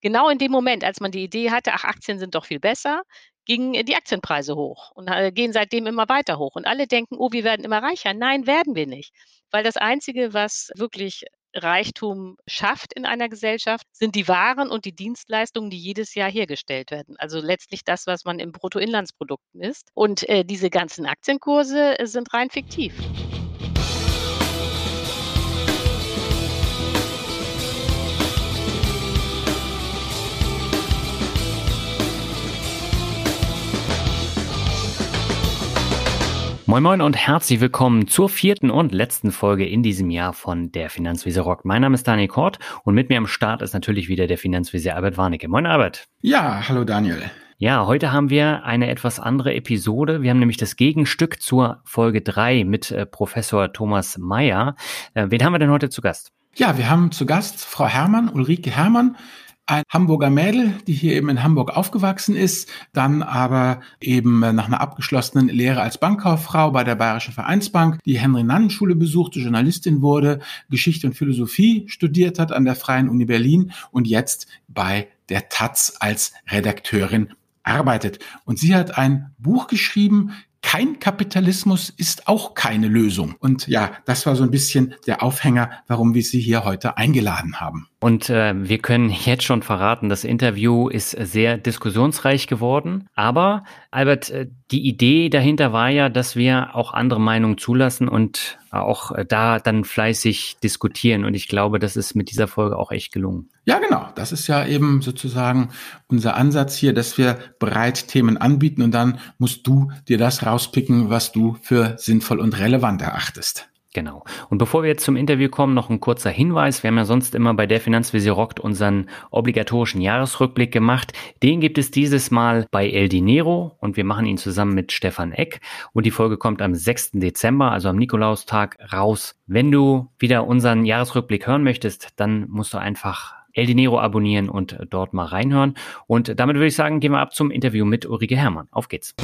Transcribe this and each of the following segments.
genau in dem Moment, als man die Idee hatte, ach, Aktien sind doch viel besser, gingen die Aktienpreise hoch und äh, gehen seitdem immer weiter hoch. Und alle denken, oh, wir werden immer reicher. Nein, werden wir nicht. Weil das Einzige, was wirklich Reichtum schafft in einer Gesellschaft, sind die Waren und die Dienstleistungen, die jedes Jahr hergestellt werden. Also letztlich das, was man im Bruttoinlandsprodukt misst. Und äh, diese ganzen Aktienkurse äh, sind rein fiktiv. Moin Moin und herzlich willkommen zur vierten und letzten Folge in diesem Jahr von der Finanzwiese Rock. Mein Name ist Daniel Kort und mit mir am Start ist natürlich wieder der Finanzwiese Albert Warnecke. Moin Albert. Ja, hallo Daniel. Ja, heute haben wir eine etwas andere Episode. Wir haben nämlich das Gegenstück zur Folge 3 mit äh, Professor Thomas Mayer. Äh, wen haben wir denn heute zu Gast? Ja, wir haben zu Gast Frau Hermann, Ulrike Hermann ein Hamburger Mädel, die hier eben in Hamburg aufgewachsen ist, dann aber eben nach einer abgeschlossenen Lehre als Bankkauffrau bei der Bayerischen Vereinsbank die Henry-Nannen-Schule besuchte, Journalistin wurde, Geschichte und Philosophie studiert hat an der Freien Uni Berlin und jetzt bei der Taz als Redakteurin arbeitet. Und sie hat ein Buch geschrieben, kein Kapitalismus ist auch keine Lösung. Und ja, das war so ein bisschen der Aufhänger, warum wir Sie hier heute eingeladen haben. Und äh, wir können jetzt schon verraten, das Interview ist sehr diskussionsreich geworden. Aber Albert, äh, die Idee dahinter war ja, dass wir auch andere Meinungen zulassen und auch da dann fleißig diskutieren. Und ich glaube, das ist mit dieser Folge auch echt gelungen. Ja, genau. Das ist ja eben sozusagen unser Ansatz hier, dass wir breit Themen anbieten und dann musst du dir das rauspicken, was du für sinnvoll und relevant erachtest. Genau. Und bevor wir jetzt zum Interview kommen, noch ein kurzer Hinweis. Wir haben ja sonst immer bei der Finanzvisier rockt unseren obligatorischen Jahresrückblick gemacht. Den gibt es dieses Mal bei El Dinero und wir machen ihn zusammen mit Stefan Eck. Und die Folge kommt am 6. Dezember, also am Nikolaustag, raus. Wenn du wieder unseren Jahresrückblick hören möchtest, dann musst du einfach El Dinero abonnieren und dort mal reinhören. Und damit würde ich sagen, gehen wir ab zum Interview mit Ulrike Herrmann. Auf geht's.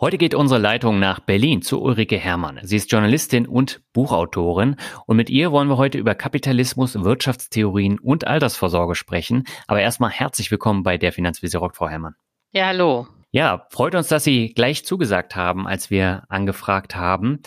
Heute geht unsere Leitung nach Berlin zu Ulrike Herrmann. Sie ist Journalistin und Buchautorin und mit ihr wollen wir heute über Kapitalismus, Wirtschaftstheorien und Altersvorsorge sprechen. Aber erstmal herzlich willkommen bei der Finanzvisier Rock, Frau Herrmann. Ja, hallo. Ja, freut uns, dass Sie gleich zugesagt haben, als wir angefragt haben.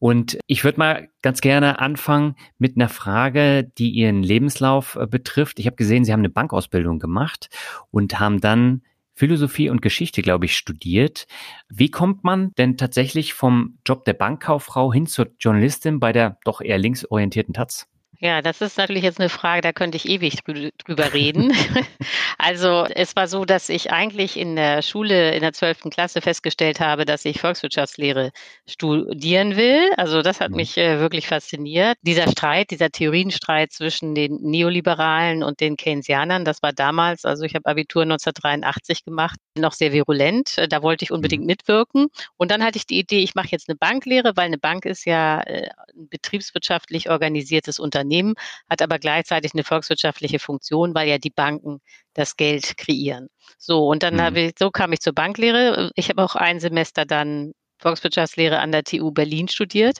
Und ich würde mal ganz gerne anfangen mit einer Frage, die Ihren Lebenslauf äh, betrifft. Ich habe gesehen, Sie haben eine Bankausbildung gemacht und haben dann Philosophie und Geschichte, glaube ich, studiert. Wie kommt man denn tatsächlich vom Job der Bankkauffrau hin zur Journalistin bei der doch eher linksorientierten Taz? Ja, das ist natürlich jetzt eine Frage, da könnte ich ewig drüber reden. also es war so, dass ich eigentlich in der Schule in der zwölften Klasse festgestellt habe, dass ich Volkswirtschaftslehre studieren will. Also das hat mhm. mich äh, wirklich fasziniert. Dieser Streit, dieser Theorienstreit zwischen den Neoliberalen und den Keynesianern, das war damals, also ich habe Abitur 1983 gemacht, noch sehr virulent. Da wollte ich unbedingt mhm. mitwirken. Und dann hatte ich die Idee, ich mache jetzt eine Banklehre, weil eine Bank ist ja äh, ein betriebswirtschaftlich organisiertes Unternehmen. Unternehmen, hat aber gleichzeitig eine volkswirtschaftliche Funktion, weil ja die Banken das Geld kreieren. So, und dann mhm. habe ich, so kam ich zur Banklehre. Ich habe auch ein Semester dann Volkswirtschaftslehre an der TU Berlin studiert.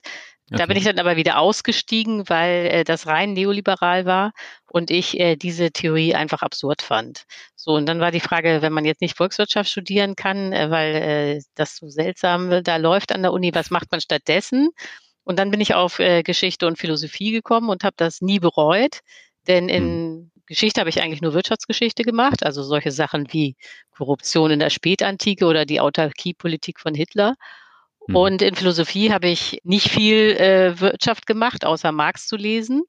Okay. Da bin ich dann aber wieder ausgestiegen, weil äh, das rein neoliberal war und ich äh, diese Theorie einfach absurd fand. So, und dann war die Frage, wenn man jetzt nicht Volkswirtschaft studieren kann, äh, weil äh, das so seltsam da läuft an der Uni, was macht man stattdessen? Und dann bin ich auf äh, Geschichte und Philosophie gekommen und habe das nie bereut, denn in mhm. Geschichte habe ich eigentlich nur Wirtschaftsgeschichte gemacht, also solche Sachen wie Korruption in der Spätantike oder die Autarkiepolitik von Hitler. Mhm. Und in Philosophie habe ich nicht viel äh, Wirtschaft gemacht, außer Marx zu lesen.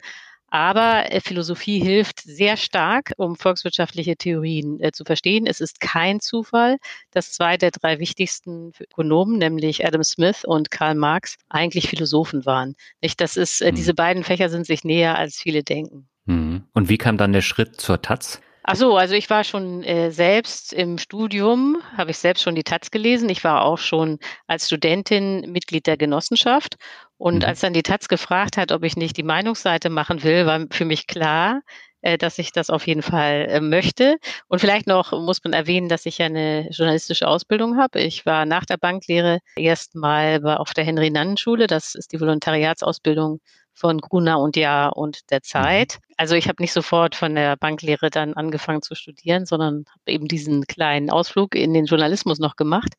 Aber äh, Philosophie hilft sehr stark, um volkswirtschaftliche Theorien äh, zu verstehen. Es ist kein Zufall, dass zwei der drei wichtigsten Ökonomen, nämlich Adam Smith und Karl Marx, eigentlich Philosophen waren. Nicht? Das ist, äh, mhm. diese beiden Fächer sind sich näher, als viele denken. Mhm. Und wie kam dann der Schritt zur Taz? Ach so, also ich war schon äh, selbst im Studium, habe ich selbst schon die Taz gelesen. Ich war auch schon als Studentin Mitglied der Genossenschaft. Und mhm. als dann die Taz gefragt hat, ob ich nicht die Meinungsseite machen will, war für mich klar, äh, dass ich das auf jeden Fall äh, möchte. Und vielleicht noch muss man erwähnen, dass ich ja eine journalistische Ausbildung habe. Ich war nach der Banklehre erstmal auf der Henry-Nannen-Schule. Das ist die Volontariatsausbildung von Gruner und Jahr und der mhm. Zeit. Also ich habe nicht sofort von der Banklehre dann angefangen zu studieren, sondern habe eben diesen kleinen Ausflug in den Journalismus noch gemacht.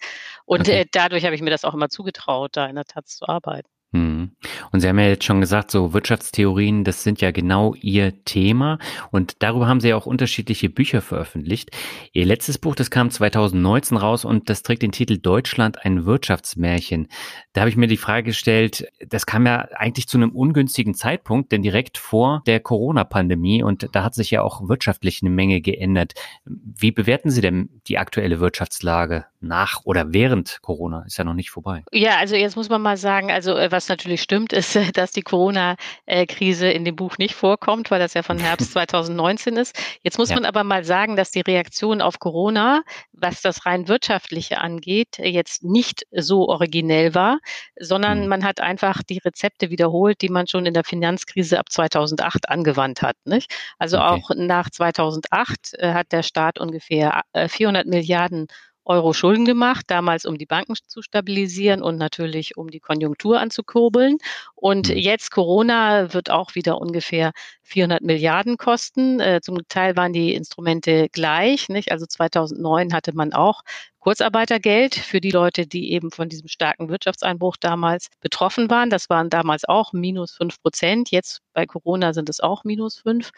Und okay. äh, dadurch habe ich mir das auch immer zugetraut, da in der Taz zu arbeiten. Hm. Und Sie haben ja jetzt schon gesagt, so Wirtschaftstheorien, das sind ja genau Ihr Thema. Und darüber haben Sie ja auch unterschiedliche Bücher veröffentlicht. Ihr letztes Buch, das kam 2019 raus und das trägt den Titel Deutschland ein Wirtschaftsmärchen. Da habe ich mir die Frage gestellt, das kam ja eigentlich zu einem ungünstigen Zeitpunkt, denn direkt vor der Corona-Pandemie und da hat sich ja auch wirtschaftlich eine Menge geändert. Wie bewerten Sie denn die aktuelle Wirtschaftslage nach oder während Corona? Ist ja noch nicht vorbei. Ja, also jetzt muss man mal sagen, also äh, was was natürlich stimmt, ist, dass die Corona-Krise in dem Buch nicht vorkommt, weil das ja von Herbst 2019 ist. Jetzt muss ja. man aber mal sagen, dass die Reaktion auf Corona, was das rein wirtschaftliche angeht, jetzt nicht so originell war, sondern mhm. man hat einfach die Rezepte wiederholt, die man schon in der Finanzkrise ab 2008 angewandt hat. Nicht? Also okay. auch nach 2008 äh, hat der Staat ungefähr 400 äh, Milliarden Euro Schulden gemacht, damals um die Banken zu stabilisieren und natürlich um die Konjunktur anzukurbeln. Und mhm. jetzt Corona wird auch wieder ungefähr 400 Milliarden kosten. Äh, zum Teil waren die Instrumente gleich. Nicht? Also 2009 hatte man auch Kurzarbeitergeld für die Leute, die eben von diesem starken Wirtschaftseinbruch damals betroffen waren. Das waren damals auch minus fünf Prozent. Jetzt bei Corona sind es auch minus fünf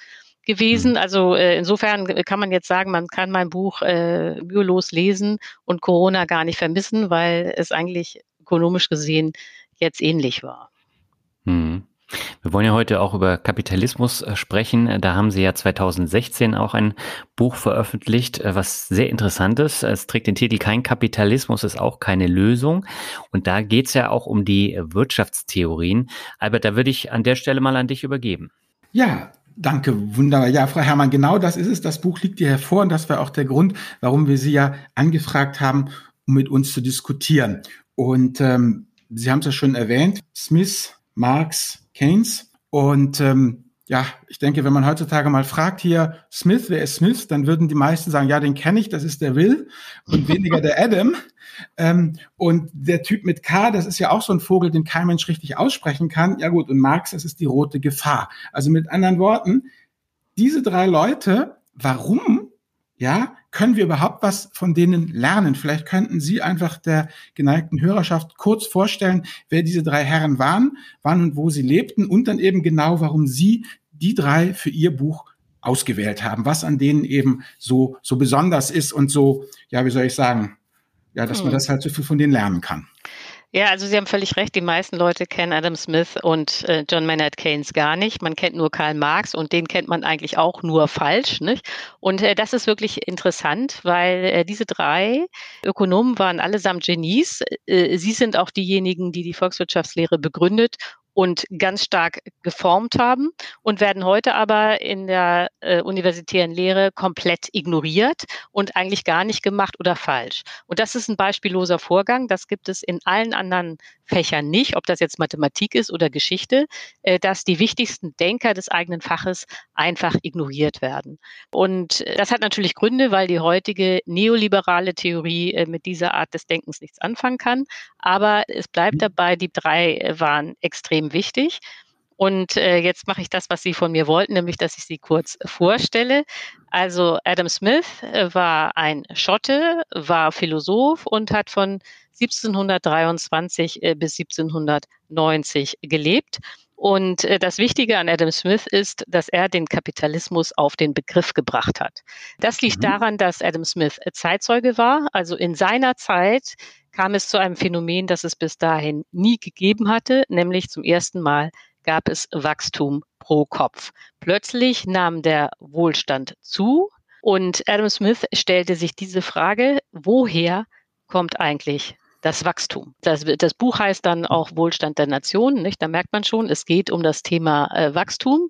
gewesen. Mhm. Also äh, insofern kann man jetzt sagen, man kann mein Buch äh, mühelos lesen und Corona gar nicht vermissen, weil es eigentlich ökonomisch gesehen jetzt ähnlich war. Mhm. Wir wollen ja heute auch über Kapitalismus äh, sprechen. Da haben Sie ja 2016 auch ein Buch veröffentlicht, äh, was sehr interessant ist. Es trägt den Titel Kein Kapitalismus ist auch keine Lösung. Und da geht es ja auch um die Wirtschaftstheorien. Albert, da würde ich an der Stelle mal an dich übergeben. Ja, Danke, wunderbar. Ja, Frau Herrmann, genau das ist es. Das Buch liegt hier hervor und das war auch der Grund, warum wir Sie ja angefragt haben, um mit uns zu diskutieren. Und ähm, Sie haben es ja schon erwähnt, Smith, Marx, Keynes. Und ähm, ja, ich denke, wenn man heutzutage mal fragt hier, Smith, wer ist Smith, dann würden die meisten sagen, ja, den kenne ich, das ist der Will und weniger der Adam. Ähm, und der Typ mit K, das ist ja auch so ein Vogel, den kein Mensch richtig aussprechen kann. Ja gut, und Marx, das ist die rote Gefahr. Also mit anderen Worten, diese drei Leute, warum, ja, können wir überhaupt was von denen lernen? Vielleicht könnten Sie einfach der geneigten Hörerschaft kurz vorstellen, wer diese drei Herren waren, wann und wo sie lebten und dann eben genau, warum Sie die drei für Ihr Buch ausgewählt haben, was an denen eben so, so besonders ist und so, ja, wie soll ich sagen, ja, dass hm. man das halt so viel von denen lernen kann. Ja, also Sie haben völlig recht. Die meisten Leute kennen Adam Smith und äh, John Maynard Keynes gar nicht. Man kennt nur Karl Marx und den kennt man eigentlich auch nur falsch. Nicht? Und äh, das ist wirklich interessant, weil äh, diese drei Ökonomen waren allesamt Genies. Äh, sie sind auch diejenigen, die die Volkswirtschaftslehre begründet und ganz stark geformt haben und werden heute aber in der äh, universitären Lehre komplett ignoriert und eigentlich gar nicht gemacht oder falsch. Und das ist ein beispielloser Vorgang. Das gibt es in allen anderen Fächern nicht, ob das jetzt Mathematik ist oder Geschichte, äh, dass die wichtigsten Denker des eigenen Faches einfach ignoriert werden. Und das hat natürlich Gründe, weil die heutige neoliberale Theorie äh, mit dieser Art des Denkens nichts anfangen kann. Aber es bleibt dabei, die drei waren extrem wichtig. Und äh, jetzt mache ich das, was Sie von mir wollten, nämlich, dass ich Sie kurz vorstelle. Also Adam Smith äh, war ein Schotte, war Philosoph und hat von 1723 äh, bis 1790 gelebt. Und äh, das Wichtige an Adam Smith ist, dass er den Kapitalismus auf den Begriff gebracht hat. Das liegt mhm. daran, dass Adam Smith Zeitzeuge war. Also in seiner Zeit kam es zu einem Phänomen, das es bis dahin nie gegeben hatte, nämlich zum ersten Mal gab es Wachstum pro Kopf. Plötzlich nahm der Wohlstand zu und Adam Smith stellte sich diese Frage, woher kommt eigentlich das Wachstum. Das, das, Buch heißt dann auch Wohlstand der Nationen, nicht? Da merkt man schon, es geht um das Thema äh, Wachstum.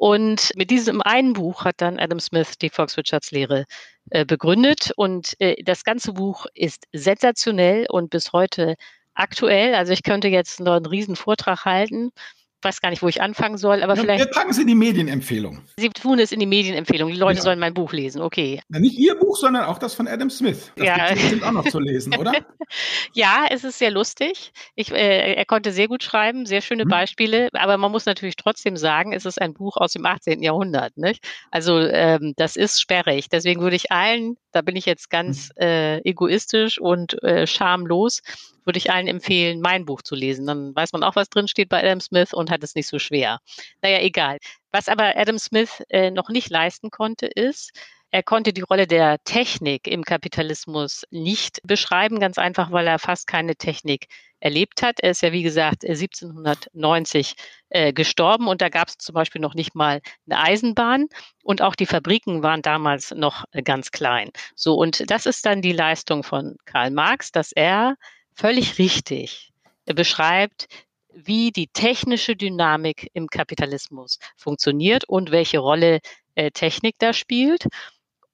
Und mit diesem einen Buch hat dann Adam Smith die Volkswirtschaftslehre äh, begründet. Und äh, das ganze Buch ist sensationell und bis heute aktuell. Also ich könnte jetzt noch einen riesen Vortrag halten weiß gar nicht, wo ich anfangen soll, aber ja, vielleicht. Wir packen Sie in die Medienempfehlung. Sie tun es in die Medienempfehlung. Die Leute ja. sollen mein Buch lesen, okay. Ja, nicht Ihr Buch, sondern auch das von Adam Smith. Das ja. gibt auch noch zu lesen, oder? ja, es ist sehr lustig. Ich, äh, er konnte sehr gut schreiben, sehr schöne hm. Beispiele, aber man muss natürlich trotzdem sagen, es ist ein Buch aus dem 18. Jahrhundert. Nicht? Also ähm, das ist sperrig. Deswegen würde ich allen, da bin ich jetzt ganz hm. äh, egoistisch und äh, schamlos, würde ich allen empfehlen, mein Buch zu lesen. Dann weiß man auch, was drin steht bei Adam Smith und hat es nicht so schwer. Naja, egal. Was aber Adam Smith äh, noch nicht leisten konnte, ist, er konnte die Rolle der Technik im Kapitalismus nicht beschreiben, ganz einfach, weil er fast keine Technik erlebt hat. Er ist ja, wie gesagt, 1790 äh, gestorben und da gab es zum Beispiel noch nicht mal eine Eisenbahn und auch die Fabriken waren damals noch äh, ganz klein. So, und das ist dann die Leistung von Karl Marx, dass er völlig richtig beschreibt, wie die technische Dynamik im Kapitalismus funktioniert und welche Rolle äh, Technik da spielt.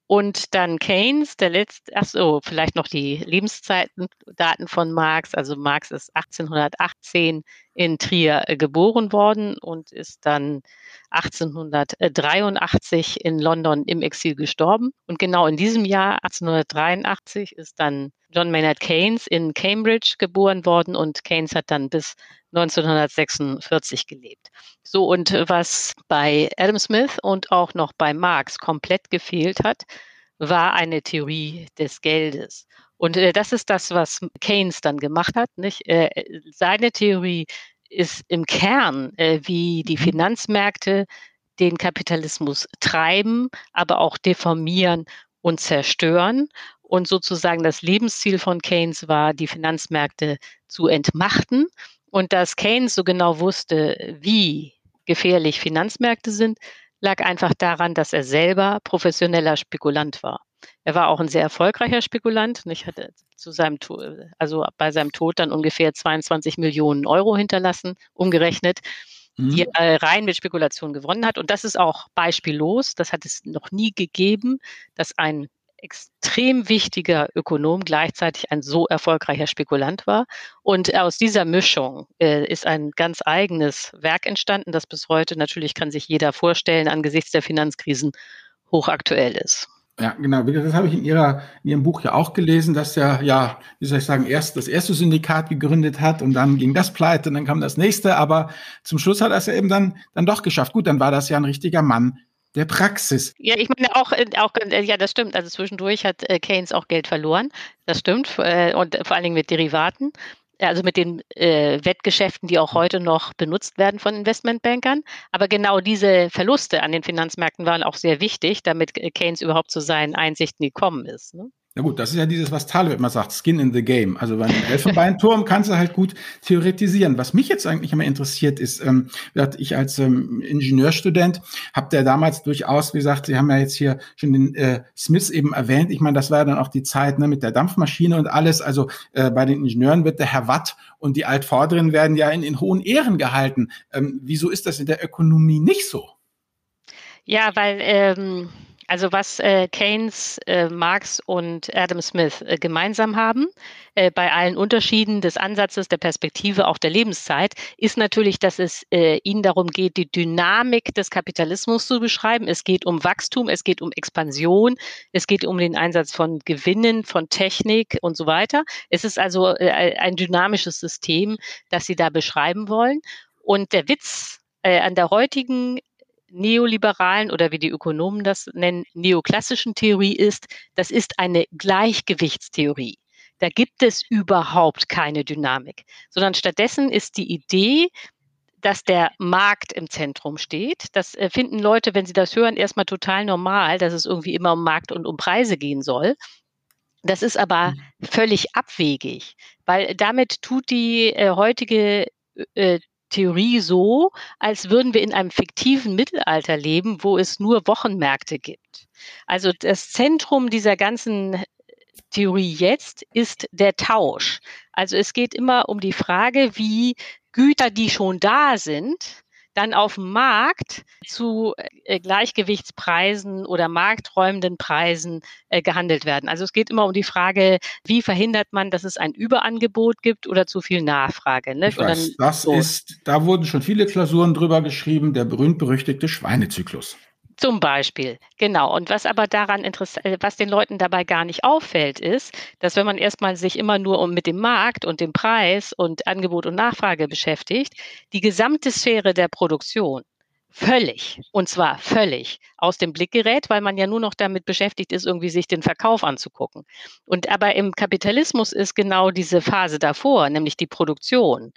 Und dann Keynes, der letzte, ach so, vielleicht noch die Lebenszeitendaten von Marx. Also Marx ist 1818 in Trier äh, geboren worden und ist dann 1883 in London im Exil gestorben. Und genau in diesem Jahr, 1883, ist dann John Maynard Keynes in Cambridge geboren worden und Keynes hat dann bis 1946 gelebt. So, und was bei Adam Smith und auch noch bei Marx komplett gefehlt hat, war eine Theorie des Geldes. Und äh, das ist das, was Keynes dann gemacht hat. Nicht? Äh, seine Theorie ist im Kern, äh, wie die mhm. Finanzmärkte den Kapitalismus treiben, aber auch deformieren und zerstören. Und sozusagen das Lebensziel von Keynes war, die Finanzmärkte zu entmachten und dass Keynes so genau wusste, wie gefährlich Finanzmärkte sind, lag einfach daran, dass er selber professioneller Spekulant war. Er war auch ein sehr erfolgreicher Spekulant. Ich hatte zu seinem also bei seinem Tod dann ungefähr 22 Millionen Euro hinterlassen, umgerechnet, mhm. die er rein mit Spekulation gewonnen hat. Und das ist auch beispiellos. Das hat es noch nie gegeben, dass ein extrem wichtiger Ökonom gleichzeitig ein so erfolgreicher Spekulant war. Und aus dieser Mischung äh, ist ein ganz eigenes Werk entstanden, das bis heute natürlich kann sich jeder vorstellen, angesichts der Finanzkrisen hochaktuell ist. Ja, genau. Das habe ich in, ihrer, in Ihrem Buch ja auch gelesen, dass er, ja, wie soll ich sagen, erst das erste Syndikat gegründet hat und dann ging das pleite und dann kam das nächste, aber zum Schluss hat er es ja eben dann, dann doch geschafft. Gut, dann war das ja ein richtiger Mann der Praxis. Ja, ich meine auch, äh, auch äh, ja, das stimmt. Also zwischendurch hat äh, Keynes auch Geld verloren. Das stimmt. Und vor allen Dingen mit Derivaten. Also mit den äh, Wettgeschäften, die auch heute noch benutzt werden von Investmentbankern. Aber genau diese Verluste an den Finanzmärkten waren auch sehr wichtig, damit Keynes überhaupt zu seinen Einsichten gekommen ist. Ne? Na gut, das ist ja dieses, was Taleb immer sagt, Skin in the Game. Also bei einem Elfenbeinturm kannst du halt gut theoretisieren. Was mich jetzt eigentlich immer interessiert ist, ähm, ich als ähm, Ingenieurstudent habe der damals durchaus, wie gesagt, Sie haben ja jetzt hier schon den äh, Smith eben erwähnt. Ich meine, das war ja dann auch die Zeit ne, mit der Dampfmaschine und alles. Also äh, bei den Ingenieuren wird der Herr Watt und die Altvorderen werden ja in, in hohen Ehren gehalten. Ähm, wieso ist das in der Ökonomie nicht so? Ja, weil ähm also was äh, Keynes, äh, Marx und Adam Smith äh, gemeinsam haben, äh, bei allen Unterschieden des Ansatzes, der Perspektive, auch der Lebenszeit, ist natürlich, dass es äh, ihnen darum geht, die Dynamik des Kapitalismus zu beschreiben. Es geht um Wachstum, es geht um Expansion, es geht um den Einsatz von Gewinnen, von Technik und so weiter. Es ist also äh, ein dynamisches System, das sie da beschreiben wollen. Und der Witz an der heutigen neoliberalen oder wie die Ökonomen das nennen, neoklassischen Theorie ist, das ist eine Gleichgewichtstheorie. Da gibt es überhaupt keine Dynamik, sondern stattdessen ist die Idee, dass der Markt im Zentrum steht. Das äh, finden Leute, wenn sie das hören, erstmal total normal, dass es irgendwie immer um Markt und um Preise gehen soll. Das ist aber mhm. völlig abwegig, weil damit tut die äh, heutige äh, Theorie so, als würden wir in einem fiktiven Mittelalter leben, wo es nur Wochenmärkte gibt. Also das Zentrum dieser ganzen Theorie jetzt ist der Tausch. Also es geht immer um die Frage, wie Güter, die schon da sind, dann auf dem Markt zu äh, Gleichgewichtspreisen oder markträumenden Preisen äh, gehandelt werden. Also es geht immer um die Frage, wie verhindert man, dass es ein Überangebot gibt oder zu viel Nachfrage. Ne? Ich weiß, das so. ist, da wurden schon viele Klausuren drüber geschrieben, der berühmt-berüchtigte Schweinezyklus. Zum Beispiel, genau. Und was aber daran interessant, äh, was den Leuten dabei gar nicht auffällt, ist, dass wenn man erstmal sich immer nur um mit dem Markt und dem Preis und Angebot und Nachfrage beschäftigt, die gesamte Sphäre der Produktion völlig, und zwar völlig aus dem Blick gerät, weil man ja nur noch damit beschäftigt ist, irgendwie sich den Verkauf anzugucken. Und aber im Kapitalismus ist genau diese Phase davor, nämlich die Produktion,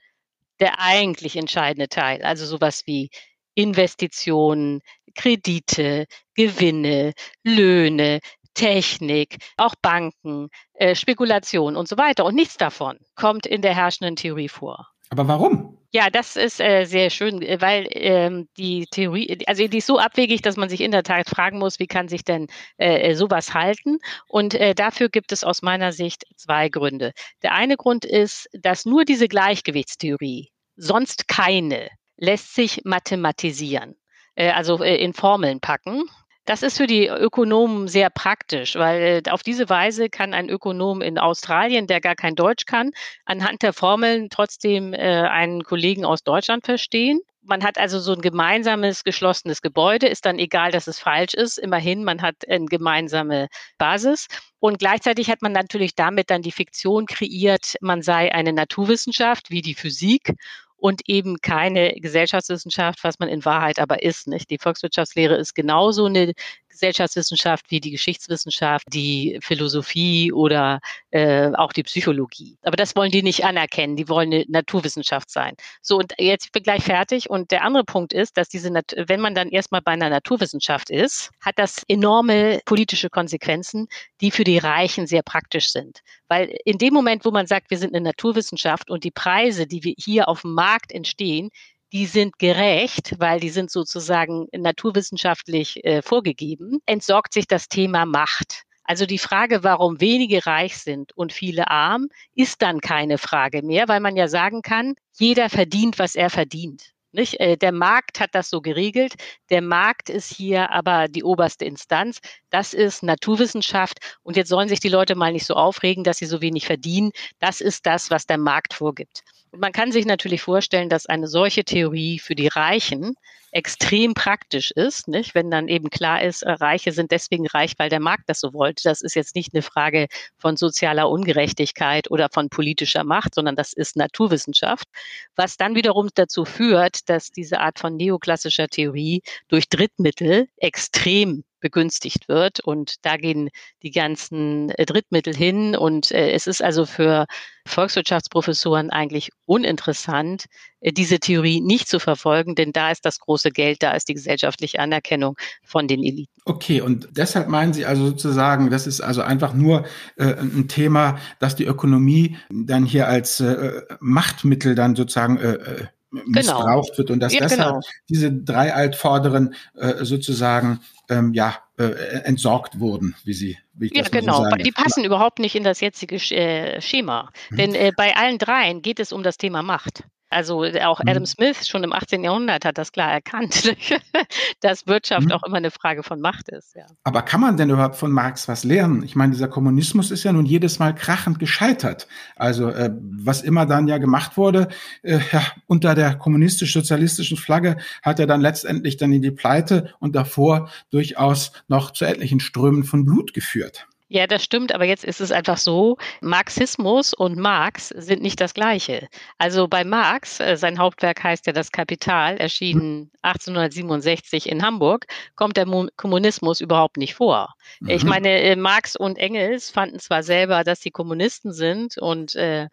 der eigentlich entscheidende Teil. Also sowas wie Investitionen, Kredite, Gewinne, Löhne, Technik, auch Banken, äh, Spekulation und so weiter. Und nichts davon kommt in der herrschenden Theorie vor. Aber warum? Ja, das ist äh, sehr schön, äh, weil ähm, die Theorie, also die ist so abwegig, dass man sich in der Tat fragen muss, wie kann sich denn äh, äh, sowas halten? Und äh, dafür gibt es aus meiner Sicht zwei Gründe. Der eine Grund ist, dass nur diese Gleichgewichtstheorie, sonst keine, lässt sich mathematisieren. Äh, also äh, in Formeln packen. Das ist für die Ökonomen sehr praktisch, weil äh, auf diese Weise kann ein Ökonom in Australien, der gar kein Deutsch kann, anhand der Formeln trotzdem einen Kollegen aus Deutschland verstehen. Man hat also so ein gemeinsames geschlossenes Gebäude, ist dann egal, dass es falsch ist. Immerhin, man hat eine gemeinsame Basis. Und gleichzeitig hat man natürlich damit dann die Fiktion kreiert, man sei eine Naturwissenschaft wie die Physik und eben keine Gesellschaftswissenschaft, was man in Wahrheit aber ist. Nicht? Die Volkswirtschaftslehre ist genauso eine Gesellschaftswissenschaft wie die Geschichtswissenschaft, die Philosophie oder äh, auch die Psychologie. Aber das wollen die nicht anerkennen. Die wollen eine Naturwissenschaft sein. So, und jetzt bin ich gleich fertig. Und der andere Punkt ist, dass diese, Nat wenn man dann erstmal bei einer Naturwissenschaft ist, hat das enorme politische Konsequenzen, die für die Reichen sehr praktisch sind. Weil in dem Moment, wo man sagt, wir sind eine Naturwissenschaft und die Preise, die wir hier auf dem Markt entstehen, die sind gerecht, weil die sind sozusagen naturwissenschaftlich äh, vorgegeben, entsorgt sich das Thema Macht. Also die Frage, warum wenige reich sind und viele arm, ist dann keine Frage mehr, weil man ja sagen kann, jeder verdient, was er verdient. Nicht? Äh, der Markt hat das so geregelt. Der Markt ist hier aber die oberste Instanz. Das ist Naturwissenschaft. Und jetzt sollen sich die Leute mal nicht so aufregen, dass sie so wenig verdienen. Das ist das, was der Markt vorgibt. Und man kann sich natürlich vorstellen, dass eine solche Theorie für die Reichen extrem praktisch ist, nicht? wenn dann eben klar ist, äh, Reiche sind deswegen reich, weil der Markt das so wollte. Das ist jetzt nicht eine Frage von sozialer Ungerechtigkeit oder von politischer Macht, sondern das ist Naturwissenschaft, was dann wiederum dazu führt, dass diese Art von neoklassischer Theorie durch Drittmittel extrem begünstigt wird. Und da gehen die ganzen äh, Drittmittel hin. Und äh, es ist also für Volkswirtschaftsprofessoren eigentlich uninteressant, äh, diese Theorie nicht zu verfolgen, denn da ist das große Geld, da ist die gesellschaftliche Anerkennung von den Eliten. Okay, und deshalb meinen Sie also sozusagen, das ist also einfach nur äh, ein Thema, dass die Ökonomie dann hier als äh, Machtmittel dann sozusagen äh, Genau. missbraucht genau. wird und dass ja, deshalb genau. diese drei Altvorderen äh, sozusagen ähm, ja äh, entsorgt wurden, wie sie wie ich ja, das genau. So die passen überhaupt nicht in das jetzige äh, Schema, hm. denn äh, bei allen dreien geht es um das Thema Macht. Also äh, auch Adam mhm. Smith schon im 18. Jahrhundert hat das klar erkannt, dass Wirtschaft mhm. auch immer eine Frage von Macht ist. Ja. Aber kann man denn überhaupt von Marx was lernen? Ich meine, dieser Kommunismus ist ja nun jedes Mal krachend gescheitert. Also äh, was immer dann ja gemacht wurde, äh, ja, unter der kommunistisch-sozialistischen Flagge hat er dann letztendlich dann in die Pleite und davor durchaus noch zu etlichen Strömen von Blut geführt. Ja, das stimmt, aber jetzt ist es einfach so, Marxismus und Marx sind nicht das gleiche. Also bei Marx, äh, sein Hauptwerk heißt ja Das Kapital, erschienen 1867 in Hamburg, kommt der Kommunismus überhaupt nicht vor. Mhm. Ich meine, äh, Marx und Engels fanden zwar selber, dass sie Kommunisten sind und äh,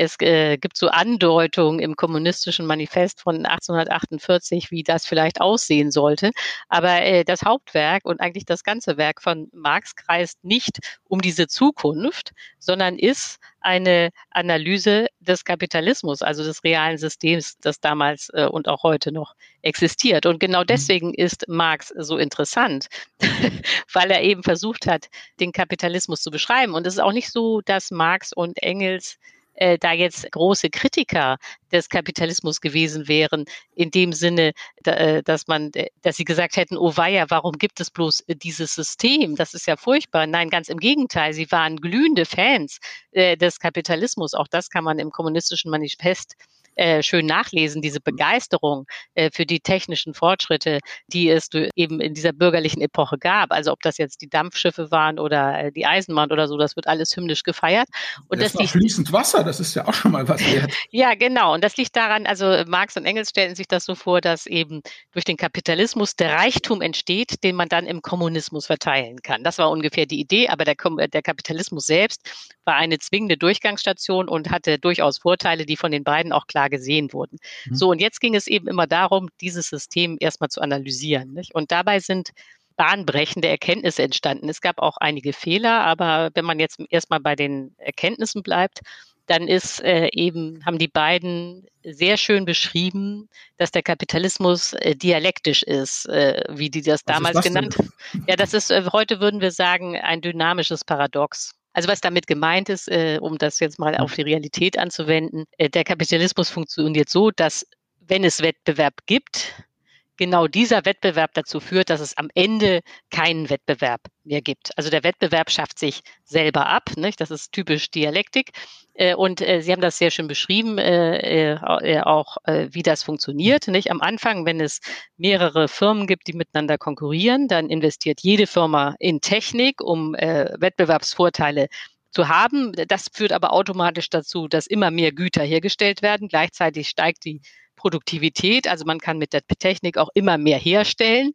es äh, gibt so Andeutungen im kommunistischen Manifest von 1848, wie das vielleicht aussehen sollte. Aber äh, das Hauptwerk und eigentlich das ganze Werk von Marx kreist nicht um diese Zukunft, sondern ist eine Analyse des Kapitalismus, also des realen Systems, das damals äh, und auch heute noch existiert. Und genau mhm. deswegen ist Marx so interessant, weil er eben versucht hat, den Kapitalismus zu beschreiben. Und es ist auch nicht so, dass Marx und Engels äh, da jetzt große Kritiker des Kapitalismus gewesen wären, in dem Sinne, da, äh, dass man, äh, dass sie gesagt hätten, oh weia, warum gibt es bloß äh, dieses System? Das ist ja furchtbar. Nein, ganz im Gegenteil, sie waren glühende Fans äh, des Kapitalismus. Auch das kann man im kommunistischen Manifest äh, schön nachlesen, diese Begeisterung äh, für die technischen Fortschritte, die es eben in dieser bürgerlichen Epoche gab. Also ob das jetzt die Dampfschiffe waren oder äh, die Eisenbahn oder so, das wird alles hymnisch gefeiert. Und das, das liegt, fließend Wasser, das ist ja auch schon mal was wert. ja, genau. Und das liegt daran, also Marx und Engels stellen sich das so vor, dass eben durch den Kapitalismus der Reichtum entsteht, den man dann im Kommunismus verteilen kann. Das war ungefähr die Idee, aber der, der Kapitalismus selbst war eine zwingende Durchgangsstation und hatte durchaus Vorteile, die von den beiden auch klar gesehen wurden. Mhm. So, und jetzt ging es eben immer darum, dieses System erstmal zu analysieren. Nicht? Und dabei sind bahnbrechende Erkenntnisse entstanden. Es gab auch einige Fehler, aber wenn man jetzt erstmal bei den Erkenntnissen bleibt, dann ist äh, eben, haben die beiden sehr schön beschrieben, dass der Kapitalismus äh, dialektisch ist, äh, wie die das Was damals genannt haben. Ja, das ist, äh, heute würden wir sagen, ein dynamisches Paradox. Also was damit gemeint ist, äh, um das jetzt mal auf die Realität anzuwenden, äh, der Kapitalismus funktioniert so, dass wenn es Wettbewerb gibt, genau dieser Wettbewerb dazu führt, dass es am Ende keinen Wettbewerb mehr gibt. Also der Wettbewerb schafft sich selber ab. Nicht? Das ist typisch Dialektik. Äh, und äh, Sie haben das sehr schön beschrieben, äh, auch wie das funktioniert. Nicht? Am Anfang, wenn es mehrere Firmen gibt, die miteinander konkurrieren, dann investiert jede Firma in Technik, um Wettbewerbsvorteile zu haben. Das führt aber automatisch dazu, dass immer mehr Güter hergestellt werden. Gleichzeitig steigt die Produktivität. Also man kann mit der Technik auch immer mehr herstellen.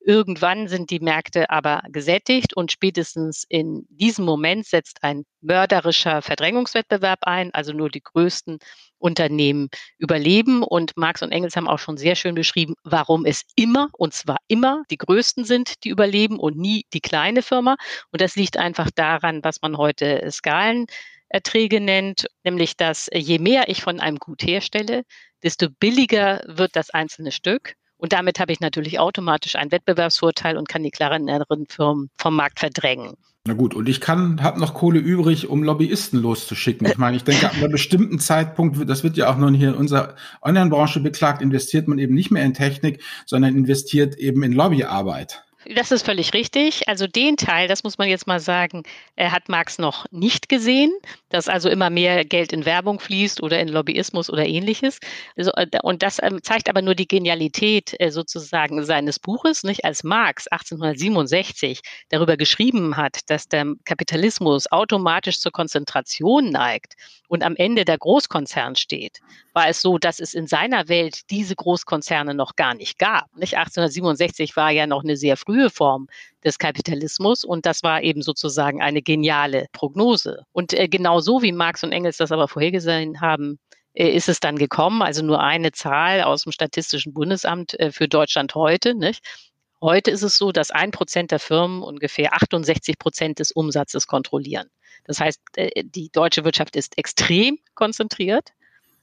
Irgendwann sind die Märkte aber gesättigt und spätestens in diesem Moment setzt ein mörderischer Verdrängungswettbewerb ein. Also nur die größten Unternehmen überleben. Und Marx und Engels haben auch schon sehr schön beschrieben, warum es immer, und zwar immer, die größten sind, die überleben und nie die kleine Firma. Und das liegt einfach daran, was man heute Skalen Erträge nennt, nämlich dass je mehr ich von einem Gut herstelle, desto billiger wird das einzelne Stück. Und damit habe ich natürlich automatisch einen Wettbewerbsvorteil und kann die kleineren Firmen vom Markt verdrängen. Na gut, und ich kann, habe noch Kohle übrig, um Lobbyisten loszuschicken. Ich meine, ich denke, ab einem bestimmten Zeitpunkt, das wird ja auch nun hier in unserer Online-Branche beklagt, investiert man eben nicht mehr in Technik, sondern investiert eben in Lobbyarbeit. Das ist völlig richtig. Also den Teil, das muss man jetzt mal sagen, hat Marx noch nicht gesehen, dass also immer mehr Geld in Werbung fließt oder in Lobbyismus oder ähnliches. Äh, und das ähm, zeigt aber nur die Genialität äh, sozusagen seines Buches, nicht? Als Marx 1867 darüber geschrieben hat, dass der Kapitalismus automatisch zur Konzentration neigt und am Ende der Großkonzern steht, war es so, dass es in seiner Welt diese Großkonzerne noch gar nicht gab. Nicht? 1867 war ja noch eine sehr frühe Form des Kapitalismus und das war eben sozusagen eine geniale Prognose. Und äh, genau so wie Marx und Engels das aber vorhergesehen haben, äh, ist es dann gekommen. Also nur eine Zahl aus dem Statistischen Bundesamt äh, für Deutschland heute. Nicht? Heute ist es so, dass ein Prozent der Firmen ungefähr 68 Prozent des Umsatzes kontrollieren. Das heißt, äh, die deutsche Wirtschaft ist extrem konzentriert.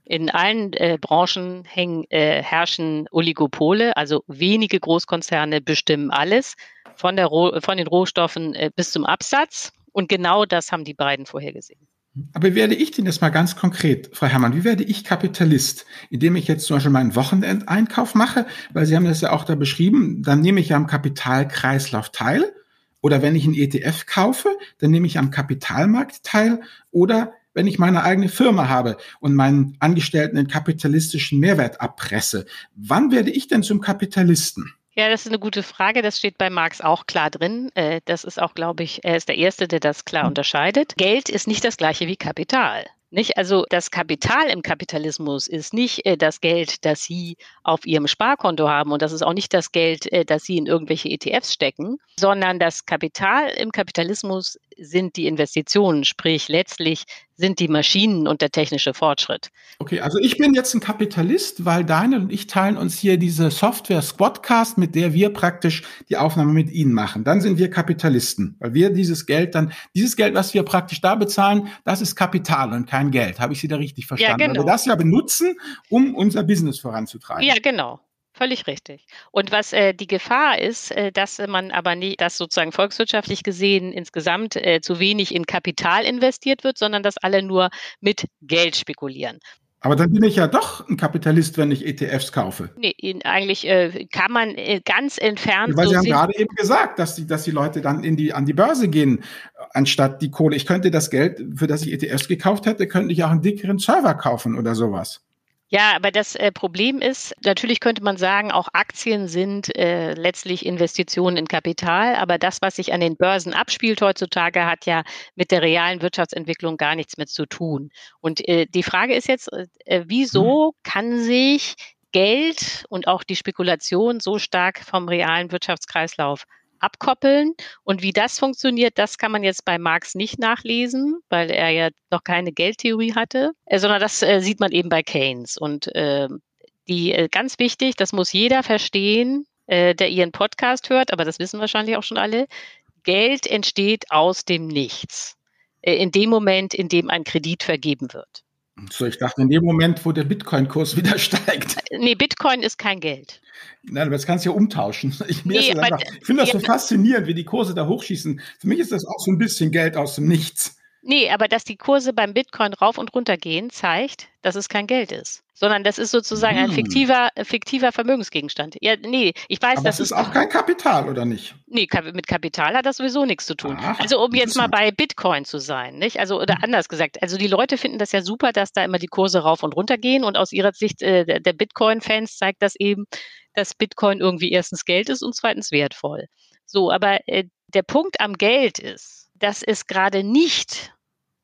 In allen äh, Branchen hängen, äh, herrschen Oligopole, also wenige Großkonzerne bestimmen alles, von, der von den Rohstoffen äh, bis zum Absatz. Und genau das haben die beiden vorhergesehen. Aber wie werde ich denn jetzt mal ganz konkret, Frau Herrmann, wie werde ich Kapitalist? Indem ich jetzt zum Beispiel meinen Wochenendeinkauf mache, weil Sie haben das ja auch da beschrieben, dann nehme ich ja am Kapitalkreislauf teil. Oder wenn ich einen ETF kaufe, dann nehme ich am Kapitalmarkt teil. Oder wenn ich meine eigene Firma habe und meinen Angestellten einen kapitalistischen Mehrwert abpresse. Wann werde ich denn zum Kapitalisten? Ja, das ist eine gute Frage. Das steht bei Marx auch klar drin. Äh, das ist auch, glaube ich, er ist der Erste, der das klar unterscheidet. Geld ist nicht das gleiche wie Kapital. Nicht? Also das Kapital im Kapitalismus ist nicht äh, das Geld, das Sie auf Ihrem Sparkonto haben und das ist auch nicht das Geld, äh, das Sie in irgendwelche ETFs stecken, sondern das Kapital im Kapitalismus sind die Investitionen, sprich letztlich sind die Maschinen und der technische Fortschritt. Okay, also ich bin jetzt ein Kapitalist, weil Daniel und ich teilen uns hier diese Software Squadcast, mit der wir praktisch die Aufnahme mit Ihnen machen. Dann sind wir Kapitalisten, weil wir dieses Geld dann, dieses Geld, was wir praktisch da bezahlen, das ist Kapital und kein Geld. Habe ich Sie da richtig verstanden? Ja, genau. Weil wir das ja benutzen, um unser Business voranzutreiben. Ja, genau. Völlig richtig. Und was äh, die Gefahr ist, äh, dass man aber nicht, dass sozusagen volkswirtschaftlich gesehen insgesamt äh, zu wenig in Kapital investiert wird, sondern dass alle nur mit Geld spekulieren. Aber dann bin ich ja doch ein Kapitalist, wenn ich ETFs kaufe. Nee, eigentlich äh, kann man äh, ganz entfernt. Weil so Sie haben gerade eben gesagt, dass die, dass die Leute dann in die, an die Börse gehen, anstatt die Kohle. Ich könnte das Geld, für das ich ETFs gekauft hätte, könnte ich auch einen dickeren Server kaufen oder sowas. Ja, aber das äh, Problem ist, natürlich könnte man sagen, auch Aktien sind äh, letztlich Investitionen in Kapital, aber das, was sich an den Börsen abspielt heutzutage, hat ja mit der realen Wirtschaftsentwicklung gar nichts mehr zu tun. Und äh, die Frage ist jetzt, äh, wieso hm. kann sich Geld und auch die Spekulation so stark vom realen Wirtschaftskreislauf abkoppeln. Und wie das funktioniert, das kann man jetzt bei Marx nicht nachlesen, weil er ja noch keine Geldtheorie hatte, äh, sondern das äh, sieht man eben bei Keynes. Und äh, die äh, ganz wichtig, das muss jeder verstehen, äh, der ihren Podcast hört, aber das wissen wahrscheinlich auch schon alle. Geld entsteht aus dem Nichts. Äh, in dem Moment, in dem ein Kredit vergeben wird. So, ich dachte, in dem Moment, wo der Bitcoin-Kurs wieder steigt. Nee, Bitcoin ist kein Geld. Nein, aber das kannst du ja umtauschen. Ich, nee, ich finde das ja, so faszinierend, wie die Kurse da hochschießen. Für mich ist das auch so ein bisschen Geld aus dem Nichts. Nee, aber dass die Kurse beim Bitcoin rauf und runter gehen, zeigt, dass es kein Geld ist. Sondern das ist sozusagen hm. ein fiktiver, fiktiver Vermögensgegenstand. Ja, nee, ich weiß, aber das ist auch kein Kapital, oder nicht? Nee, mit Kapital hat das sowieso nichts zu tun. Ach, also um jetzt mal bei Bitcoin zu sein, nicht? Also, oder hm. anders gesagt, also die Leute finden das ja super, dass da immer die Kurse rauf und runter gehen und aus ihrer Sicht äh, der Bitcoin-Fans zeigt das eben, dass Bitcoin irgendwie erstens Geld ist und zweitens wertvoll. So, aber äh, der Punkt am Geld ist, dass es gerade nicht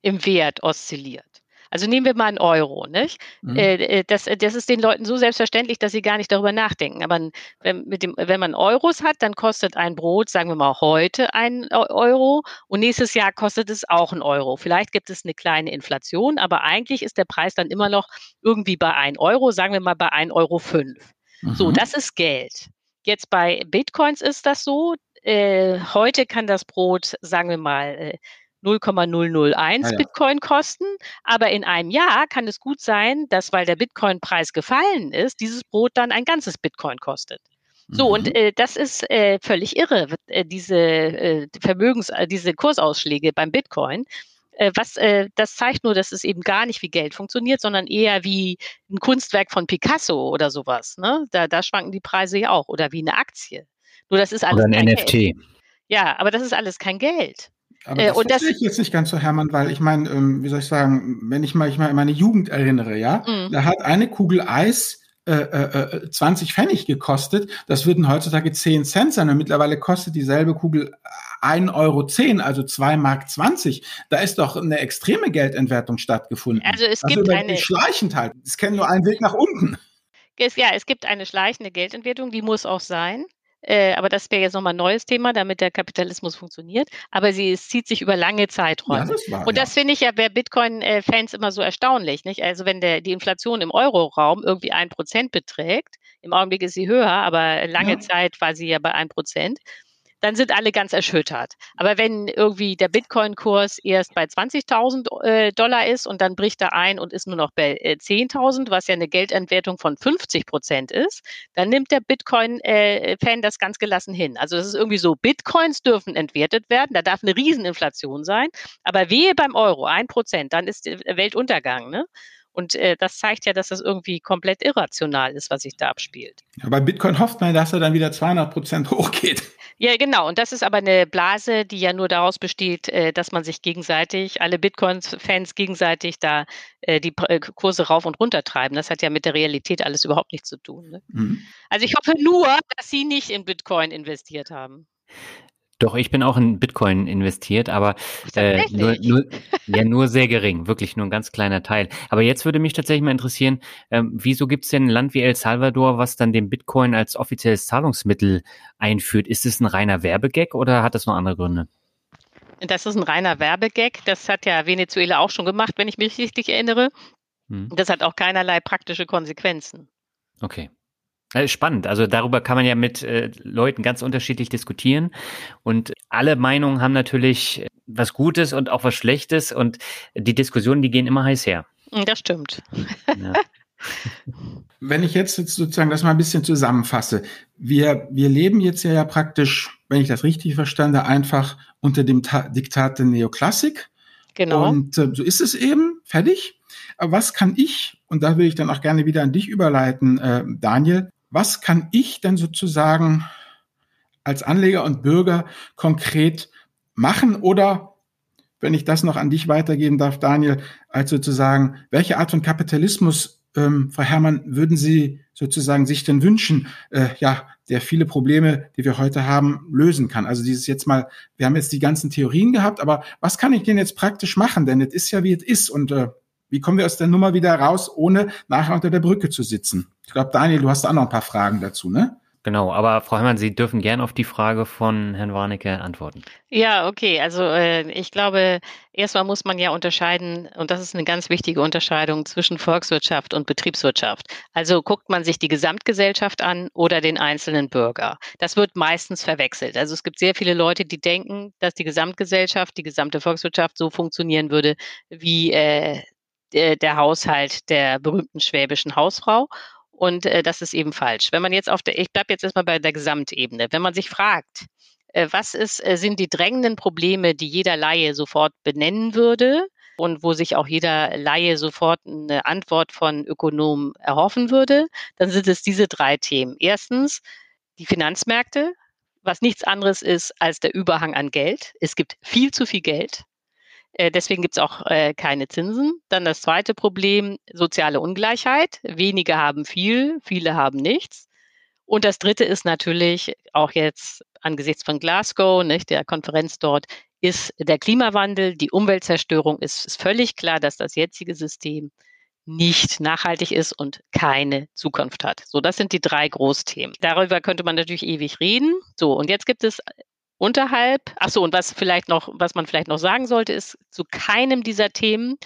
im Wert oszilliert. Also nehmen wir mal einen Euro, nicht? Mhm. Äh, äh, das, das ist den Leuten so selbstverständlich, dass sie gar nicht darüber nachdenken. Aber wenn, mit dem, wenn man Euros hat, dann kostet ein Brot, sagen wir mal heute, einen Euro und nächstes Jahr kostet es auch einen Euro. Vielleicht gibt es eine kleine Inflation, aber eigentlich ist der Preis dann immer noch irgendwie bei 1 Euro, sagen wir mal bei 1,05 Euro. fünf. Mhm. So, das ist Geld. Jetzt bei Bitcoins ist das so. Äh, heute kann das Brot, sagen wir mal, äh, 0,001 ah, ja. Bitcoin kosten. Aber in einem Jahr kann es gut sein, dass, weil der Bitcoin-Preis gefallen ist, dieses Brot dann ein ganzes Bitcoin kostet. So, mhm. und äh, das ist äh, völlig irre, äh, diese äh, Vermögens-, äh, diese Kursausschläge beim Bitcoin. Äh, was, äh, das zeigt nur, dass es eben gar nicht wie Geld funktioniert, sondern eher wie ein Kunstwerk von Picasso oder sowas. Ne? Da, da schwanken die Preise ja auch oder wie eine Aktie. Nur das ist alles oder ein NFT. Geld. Ja, aber das ist alles kein Geld. Aber das, äh, und das ich jetzt nicht ganz so, Hermann, weil ich meine, ähm, wie soll ich sagen, wenn ich mal ich mal meine Jugend erinnere, ja, mhm. da hat eine Kugel Eis äh, äh, 20 äh, Pfennig gekostet. Das würden heutzutage 10 Cent sein und mittlerweile kostet dieselbe Kugel 1,10 Euro, also 2 Mark 20. Da ist doch eine extreme Geldentwertung stattgefunden. Also es also gibt eine schleichend halt. Es kennt nur einen Weg nach unten. Es, ja, es gibt eine schleichende Geldentwertung, die muss auch sein. Äh, aber das wäre jetzt nochmal ein neues Thema, damit der Kapitalismus funktioniert. Aber sie es zieht sich über lange Zeiträume. Ja, das war, und das ja. finde ich ja bei Bitcoin-Fans immer so erstaunlich. Nicht? Also wenn der, die Inflation im Euro-Raum irgendwie ein Prozent beträgt, im Augenblick ist sie höher, aber lange ja. Zeit war sie ja bei ein Prozent dann sind alle ganz erschüttert. Aber wenn irgendwie der Bitcoin-Kurs erst bei 20.000 äh, Dollar ist und dann bricht er ein und ist nur noch bei äh, 10.000, was ja eine Geldentwertung von 50 Prozent ist, dann nimmt der Bitcoin-Fan äh, das ganz gelassen hin. Also das ist irgendwie so, Bitcoins dürfen entwertet werden, da darf eine Rieseninflation sein, aber wehe beim Euro, ein Prozent, dann ist Weltuntergang. Ne? Und äh, das zeigt ja, dass das irgendwie komplett irrational ist, was sich da abspielt. Ja, bei Bitcoin hofft man, dass er dann wieder 200 Prozent hochgeht. Ja, genau. Und das ist aber eine Blase, die ja nur daraus besteht, äh, dass man sich gegenseitig, alle Bitcoin-Fans gegenseitig da äh, die äh, Kurse rauf und runter treiben. Das hat ja mit der Realität alles überhaupt nichts zu tun. Ne? Mhm. Also ich hoffe nur, dass Sie nicht in Bitcoin investiert haben. Doch, ich bin auch in Bitcoin investiert, aber äh, nur, nur, ja, nur sehr gering, wirklich nur ein ganz kleiner Teil. Aber jetzt würde mich tatsächlich mal interessieren, ähm, wieso gibt es denn ein Land wie El Salvador, was dann den Bitcoin als offizielles Zahlungsmittel einführt? Ist es ein reiner Werbegag oder hat das noch andere Gründe? Das ist ein reiner Werbegag. Das hat ja Venezuela auch schon gemacht, wenn ich mich richtig erinnere. Hm. Das hat auch keinerlei praktische Konsequenzen. Okay. Äh, spannend. Also darüber kann man ja mit äh, Leuten ganz unterschiedlich diskutieren. Und alle Meinungen haben natürlich was Gutes und auch was Schlechtes. Und die Diskussionen, die gehen immer heiß her. Das stimmt. Ja. Wenn ich jetzt sozusagen das mal ein bisschen zusammenfasse, wir, wir leben jetzt ja, ja praktisch, wenn ich das richtig verstande, einfach unter dem Ta Diktat der Neoklassik. Genau. Und äh, so ist es eben, fertig. Aber was kann ich, und da will ich dann auch gerne wieder an dich überleiten, äh, Daniel, was kann ich denn sozusagen als Anleger und Bürger konkret machen oder wenn ich das noch an dich weitergeben darf, Daniel, als sozusagen, welche Art von Kapitalismus, ähm, Frau Herrmann, würden Sie sozusagen sich denn wünschen, äh, ja, der viele Probleme, die wir heute haben, lösen kann? Also dieses jetzt mal, wir haben jetzt die ganzen Theorien gehabt, aber was kann ich denn jetzt praktisch machen? Denn es ist ja, wie es ist und äh, wie kommen wir aus der Nummer wieder raus, ohne nachher unter der Brücke zu sitzen? Ich glaube, Daniel, du hast auch noch ein paar Fragen dazu, ne? Genau, aber Frau Heimann, Sie dürfen gern auf die Frage von Herrn Warnecke antworten. Ja, okay. Also äh, ich glaube, erstmal muss man ja unterscheiden, und das ist eine ganz wichtige Unterscheidung zwischen Volkswirtschaft und Betriebswirtschaft. Also guckt man sich die Gesamtgesellschaft an oder den einzelnen Bürger. Das wird meistens verwechselt. Also es gibt sehr viele Leute, die denken, dass die Gesamtgesellschaft, die gesamte Volkswirtschaft so funktionieren würde wie äh, der Haushalt der berühmten schwäbischen Hausfrau. Und äh, das ist eben falsch. Wenn man jetzt auf der, ich bleibe jetzt erstmal bei der Gesamtebene, wenn man sich fragt, äh, was ist, äh, sind die drängenden Probleme, die jeder Laie sofort benennen würde und wo sich auch jeder Laie sofort eine Antwort von Ökonomen erhoffen würde, dann sind es diese drei Themen. Erstens die Finanzmärkte, was nichts anderes ist als der Überhang an Geld. Es gibt viel zu viel Geld. Äh, deswegen gibt es auch äh, keine Zinsen. Dann das zweite Problem, soziale Ungleichheit. Wenige haben viel, viele haben nichts. Und das dritte ist natürlich auch jetzt angesichts von Glasgow, nicht, der Konferenz dort, ist der Klimawandel, die Umweltzerstörung. Ist, ist völlig klar, dass das jetzige System nicht nachhaltig ist und keine Zukunft hat. So, das sind die drei Großthemen. Darüber könnte man natürlich ewig reden. So, und jetzt gibt es unterhalb. Ach so, und was vielleicht noch, was man vielleicht noch sagen sollte, ist zu keinem dieser Themen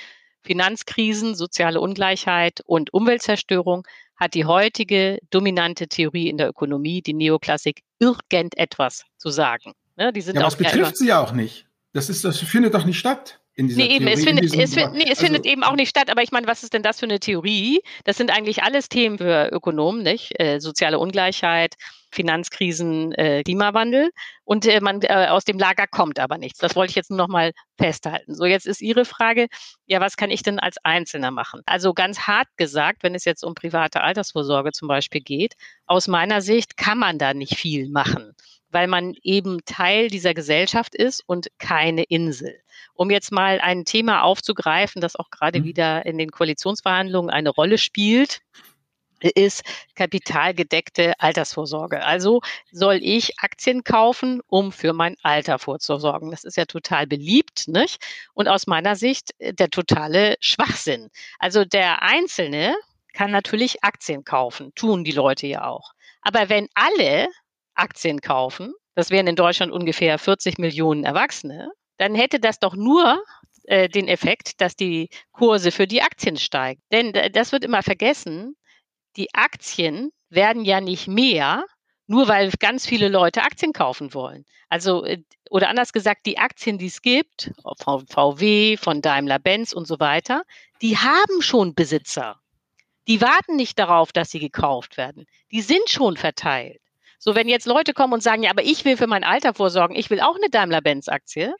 Finanzkrisen, soziale Ungleichheit und Umweltzerstörung hat die heutige dominante Theorie in der Ökonomie, die Neoklassik, irgendetwas zu sagen. Ne, die sind ja, das betrifft sie ja auch nicht. Das ist, das findet doch nicht statt in dieser nee, eben, Theorie. Es findet, es, find, nee, es also, findet eben auch nicht statt, aber ich meine, was ist denn das für eine Theorie? Das sind eigentlich alles Themen für Ökonomen, nicht? Äh, soziale Ungleichheit, Finanzkrisen, äh, Klimawandel. Und äh, man äh, aus dem Lager kommt aber nichts. Das wollte ich jetzt nur noch mal festhalten. So, jetzt ist Ihre Frage, ja, was kann ich denn als Einzelner machen? Also ganz hart gesagt, wenn es jetzt um private Altersvorsorge zum Beispiel geht, aus meiner Sicht kann man da nicht viel machen weil man eben Teil dieser Gesellschaft ist und keine Insel. Um jetzt mal ein Thema aufzugreifen, das auch gerade mhm. wieder in den Koalitionsverhandlungen eine Rolle spielt, ist kapitalgedeckte Altersvorsorge. Also soll ich Aktien kaufen, um für mein Alter vorzusorgen. Das ist ja total beliebt, nicht? Und aus meiner Sicht äh, der totale Schwachsinn. Also der Einzelne kann natürlich Aktien kaufen, tun die Leute ja auch. Aber wenn alle Aktien kaufen, das wären in Deutschland ungefähr 40 Millionen Erwachsene, dann hätte das doch nur äh, den Effekt, dass die Kurse für die Aktien steigen. Denn das wird immer vergessen, die Aktien werden ja nicht mehr, nur weil ganz viele Leute Aktien kaufen wollen. Also, äh, oder anders gesagt, die Aktien, die es gibt, von VW, von Daimler-Benz und so weiter, die haben schon Besitzer. Die warten nicht darauf, dass sie gekauft werden. Die sind schon verteilt. So, wenn jetzt Leute kommen und sagen, ja, aber ich will für mein Alter vorsorgen, ich will auch eine Daimler-Benz-Aktie,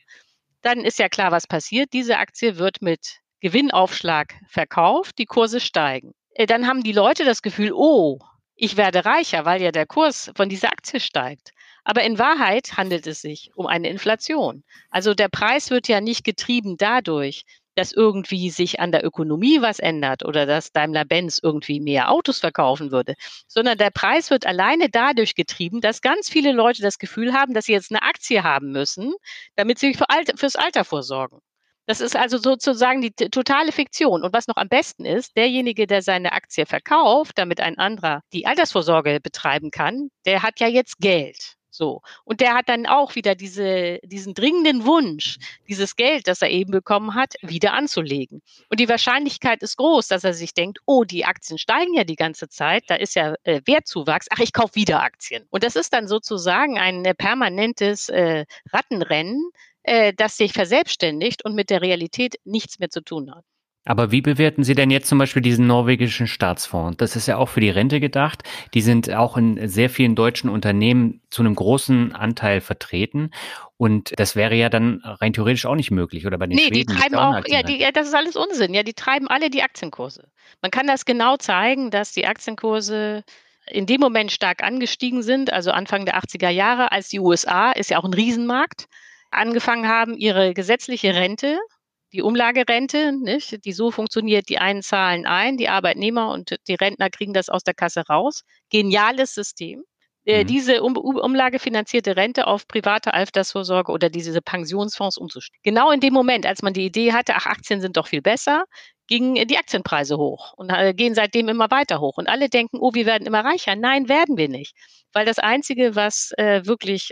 dann ist ja klar, was passiert. Diese Aktie wird mit Gewinnaufschlag verkauft, die Kurse steigen. Äh, dann haben die Leute das Gefühl, oh, ich werde reicher, weil ja der Kurs von dieser Aktie steigt. Aber in Wahrheit handelt es sich um eine Inflation. Also der Preis wird ja nicht getrieben dadurch, dass irgendwie sich an der Ökonomie was ändert oder dass Daimler-Benz irgendwie mehr Autos verkaufen würde, sondern der Preis wird alleine dadurch getrieben, dass ganz viele Leute das Gefühl haben, dass sie jetzt eine Aktie haben müssen, damit sie für Alter, fürs Alter vorsorgen. Das ist also sozusagen die totale Fiktion. Und was noch am besten ist, derjenige, der seine Aktie verkauft, damit ein anderer die Altersvorsorge betreiben kann, der hat ja jetzt Geld. So. Und der hat dann auch wieder diese, diesen dringenden Wunsch, dieses Geld, das er eben bekommen hat, wieder anzulegen. Und die Wahrscheinlichkeit ist groß, dass er sich denkt, oh, die Aktien steigen ja die ganze Zeit, da ist ja äh, Wertzuwachs, ach, ich kaufe wieder Aktien. Und das ist dann sozusagen ein äh, permanentes äh, Rattenrennen, äh, das sich verselbstständigt und mit der Realität nichts mehr zu tun hat. Aber wie bewerten Sie denn jetzt zum Beispiel diesen norwegischen Staatsfonds? Das ist ja auch für die Rente gedacht. Die sind auch in sehr vielen deutschen Unternehmen zu einem großen Anteil vertreten. Und das wäre ja dann rein theoretisch auch nicht möglich, oder bei den nee, Schweden? die treiben auch, ja, die, ja, das ist alles Unsinn. Ja, die treiben alle die Aktienkurse. Man kann das genau zeigen, dass die Aktienkurse in dem Moment stark angestiegen sind, also Anfang der 80er Jahre, als die USA, ist ja auch ein Riesenmarkt, angefangen haben, ihre gesetzliche Rente die Umlagerente, nicht, die so funktioniert, die einen zahlen ein, die Arbeitnehmer und die Rentner kriegen das aus der Kasse raus. Geniales System. Äh, mhm. Diese um, umlagefinanzierte Rente auf private Altersvorsorge oder diese Pensionsfonds umzustellen. Genau in dem Moment, als man die Idee hatte, ach, Aktien sind doch viel besser, gingen die Aktienpreise hoch und äh, gehen seitdem immer weiter hoch. Und alle denken, oh, wir werden immer reicher. Nein, werden wir nicht. Weil das Einzige, was äh, wirklich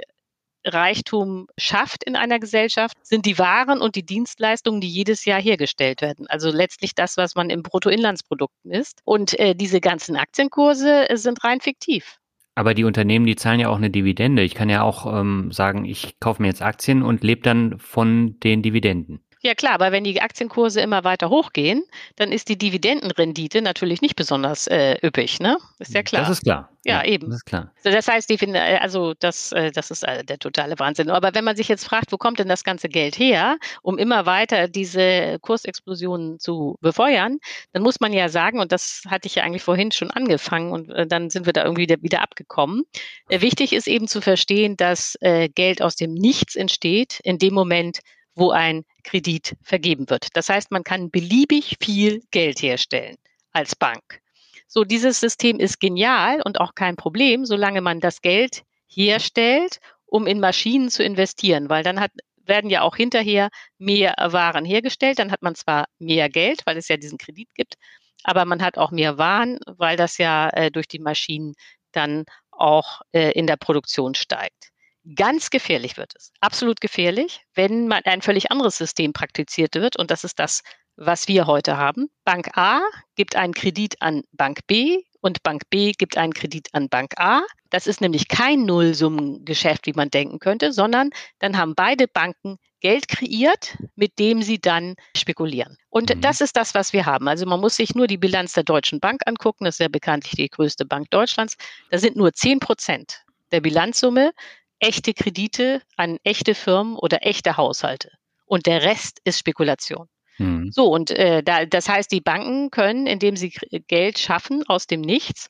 Reichtum schafft in einer Gesellschaft, sind die Waren und die Dienstleistungen, die jedes Jahr hergestellt werden. Also letztlich das, was man im Bruttoinlandsprodukt misst. Und äh, diese ganzen Aktienkurse äh, sind rein fiktiv. Aber die Unternehmen, die zahlen ja auch eine Dividende. Ich kann ja auch ähm, sagen, ich kaufe mir jetzt Aktien und lebe dann von den Dividenden. Ja klar, aber wenn die Aktienkurse immer weiter hochgehen, dann ist die Dividendenrendite natürlich nicht besonders äh, üppig, ne? Ist ja klar. Das ist klar. Ja, ja eben. Das ist klar. Das heißt, die finden, äh, also das, äh, das ist äh, der totale Wahnsinn. Aber wenn man sich jetzt fragt, wo kommt denn das ganze Geld her, um immer weiter diese Kursexplosionen zu befeuern, dann muss man ja sagen, und das hatte ich ja eigentlich vorhin schon angefangen und dann sind wir da irgendwie wieder abgekommen. Wichtig ist eben zu verstehen, dass Geld aus dem Nichts entsteht, in dem Moment, wo ein Kredit vergeben wird. Das heißt, man kann beliebig viel Geld herstellen als Bank. So, dieses System ist genial und auch kein Problem, solange man das Geld herstellt, um in Maschinen zu investieren, weil dann hat, werden ja auch hinterher mehr Waren hergestellt. Dann hat man zwar mehr Geld, weil es ja diesen Kredit gibt, aber man hat auch mehr Waren, weil das ja äh, durch die Maschinen dann auch äh, in der Produktion steigt. Ganz gefährlich wird es, absolut gefährlich, wenn man ein völlig anderes System praktiziert wird. Und das ist das, was wir heute haben. Bank A gibt einen Kredit an Bank B und Bank B gibt einen Kredit an Bank A. Das ist nämlich kein Nullsummengeschäft, wie man denken könnte, sondern dann haben beide Banken Geld kreiert, mit dem sie dann spekulieren. Und mhm. das ist das, was wir haben. Also man muss sich nur die Bilanz der Deutschen Bank angucken. Das ist ja bekanntlich die größte Bank Deutschlands. Da sind nur 10 Prozent der Bilanzsumme echte Kredite an echte Firmen oder echte Haushalte. Und der Rest ist Spekulation. Mhm. So, und äh, da, das heißt, die Banken können, indem sie Geld schaffen aus dem Nichts,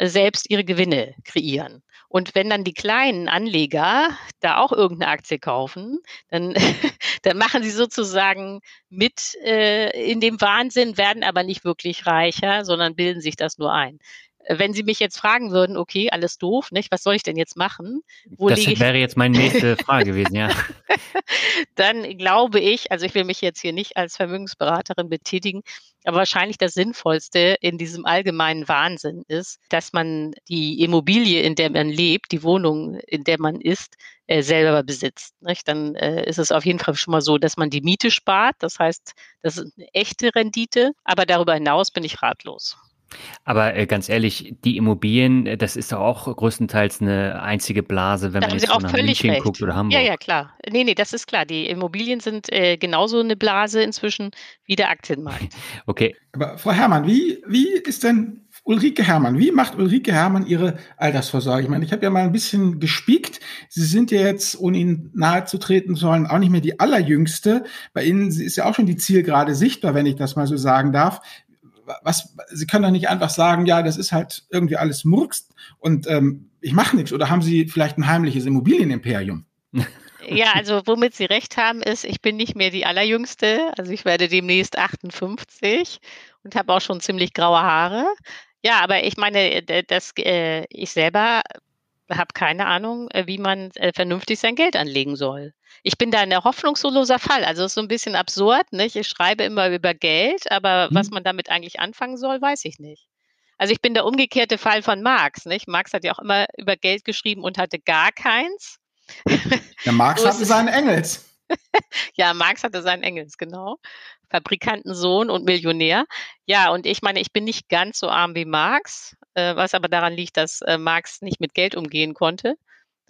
selbst ihre Gewinne kreieren. Und wenn dann die kleinen Anleger da auch irgendeine Aktie kaufen, dann, dann machen sie sozusagen mit äh, in dem Wahnsinn, werden aber nicht wirklich reicher, sondern bilden sich das nur ein wenn Sie mich jetzt fragen würden, okay, alles doof, nicht? Was soll ich denn jetzt machen? Wo das wäre jetzt meine nächste Frage gewesen, ja. Dann glaube ich, also ich will mich jetzt hier nicht als Vermögensberaterin betätigen, aber wahrscheinlich das Sinnvollste in diesem allgemeinen Wahnsinn ist, dass man die Immobilie, in der man lebt, die Wohnung, in der man ist, äh, selber besitzt. Nicht? Dann äh, ist es auf jeden Fall schon mal so, dass man die Miete spart. Das heißt, das ist eine echte Rendite. Aber darüber hinaus bin ich ratlos. Aber äh, ganz ehrlich, die Immobilien, äh, das ist doch auch größtenteils eine einzige Blase, wenn da man jetzt so nach München recht. guckt oder Hamburg. Ja, ja, klar. Nee, nee, das ist klar. Die Immobilien sind äh, genauso eine Blase inzwischen wie der Aktienmarkt. okay. Aber Frau Herrmann, wie, wie ist denn Ulrike Herrmann, wie macht Ulrike Herrmann ihre Altersvorsorge? Ich meine, ich habe ja mal ein bisschen gespiekt. Sie sind ja jetzt, ohne Ihnen nahe zu treten sollen, auch nicht mehr die allerjüngste. Bei Ihnen ist ja auch schon die Zielgerade sichtbar, wenn ich das mal so sagen darf was, Sie können doch nicht einfach sagen, ja, das ist halt irgendwie alles Murks und ähm, ich mache nichts. Oder haben Sie vielleicht ein heimliches Immobilienimperium? Ja, also womit Sie recht haben, ist, ich bin nicht mehr die Allerjüngste. Also ich werde demnächst 58 und habe auch schon ziemlich graue Haare. Ja, aber ich meine, das, äh, ich selber habe keine Ahnung, äh, wie man äh, vernünftig sein Geld anlegen soll. Ich bin da ein hoffnungsloser Fall. Also es ist so ein bisschen absurd. Nicht? Ich schreibe immer über Geld, aber mhm. was man damit eigentlich anfangen soll, weiß ich nicht. Also ich bin der umgekehrte Fall von Marx. Nicht? Marx hat ja auch immer über Geld geschrieben und hatte gar keins. Der Marx hatte seinen Engels. ja, Marx hatte seinen Engels, genau. Fabrikantensohn und Millionär. Ja, und ich meine, ich bin nicht ganz so arm wie Marx, äh, was aber daran liegt, dass äh, Marx nicht mit Geld umgehen konnte.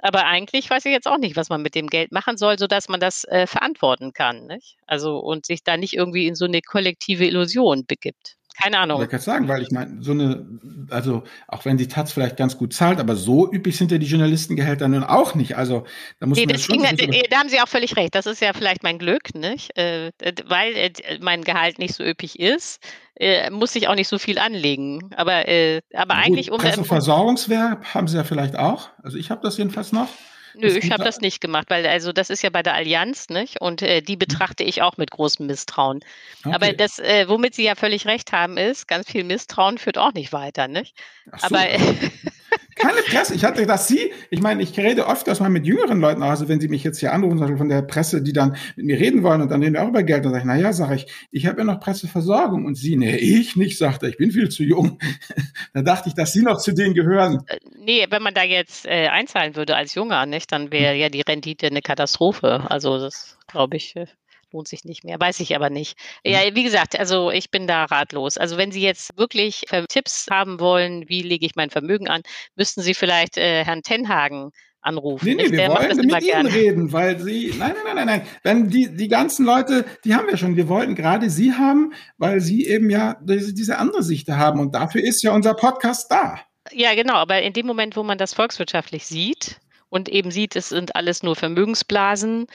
Aber eigentlich weiß ich jetzt auch nicht, was man mit dem Geld machen soll, sodass man das äh, verantworten kann. Nicht? Also und sich da nicht irgendwie in so eine kollektive Illusion begibt. Keine Ahnung. Ich kann sagen, weil ich meine, so eine, also auch wenn die Taz vielleicht ganz gut zahlt, aber so üppig sind ja die Journalistengehälter nun auch nicht. Also da muss nee, man schon. Ging, da haben Sie auch völlig recht. Das ist ja vielleicht mein Glück, nicht? Äh, weil äh, mein Gehalt nicht so üppig ist, äh, muss ich auch nicht so viel anlegen. Aber, äh, aber gut, eigentlich um. Presseversorgungswerk haben Sie ja vielleicht auch. Also ich habe das jedenfalls noch. Nö, ich habe das nicht gemacht, weil also das ist ja bei der Allianz, nicht? Und äh, die hm. betrachte ich auch mit großem Misstrauen. Okay. Aber das, äh, womit Sie ja völlig recht haben, ist, ganz viel Misstrauen führt auch nicht weiter, nicht? So. Aber keine Presse. Ich hatte dass Sie, ich meine, ich rede öfters mal mit jüngeren Leuten, also wenn Sie mich jetzt hier anrufen, zum Beispiel von der Presse, die dann mit mir reden wollen und dann reden wir auch über Geld, dann sage ich, na ja, sage ich, ich habe ja noch Presseversorgung und Sie, nee, ich nicht, sagt er, ich bin viel zu jung. da dachte ich, dass Sie noch zu denen gehören. Äh, nee, wenn man da jetzt äh, einzahlen würde als Junger, nicht, dann wäre ja die Rendite eine Katastrophe. Also das glaube ich. Äh, lohnt sich nicht mehr. Weiß ich aber nicht. Ja, mhm. wie gesagt, also ich bin da ratlos. Also wenn Sie jetzt wirklich äh, Tipps haben wollen, wie lege ich mein Vermögen an, müssten Sie vielleicht äh, Herrn Tenhagen anrufen. Nee, nee, wir wollen mit Ihnen gerne. reden, weil Sie, nein, nein, nein, nein, nein, wenn die, die ganzen Leute, die haben wir schon, wir wollten gerade Sie haben, weil Sie eben ja diese, diese andere Sicht haben und dafür ist ja unser Podcast da. Ja, genau, aber in dem Moment, wo man das volkswirtschaftlich sieht, und eben sieht, es sind alles nur Vermögensblasen,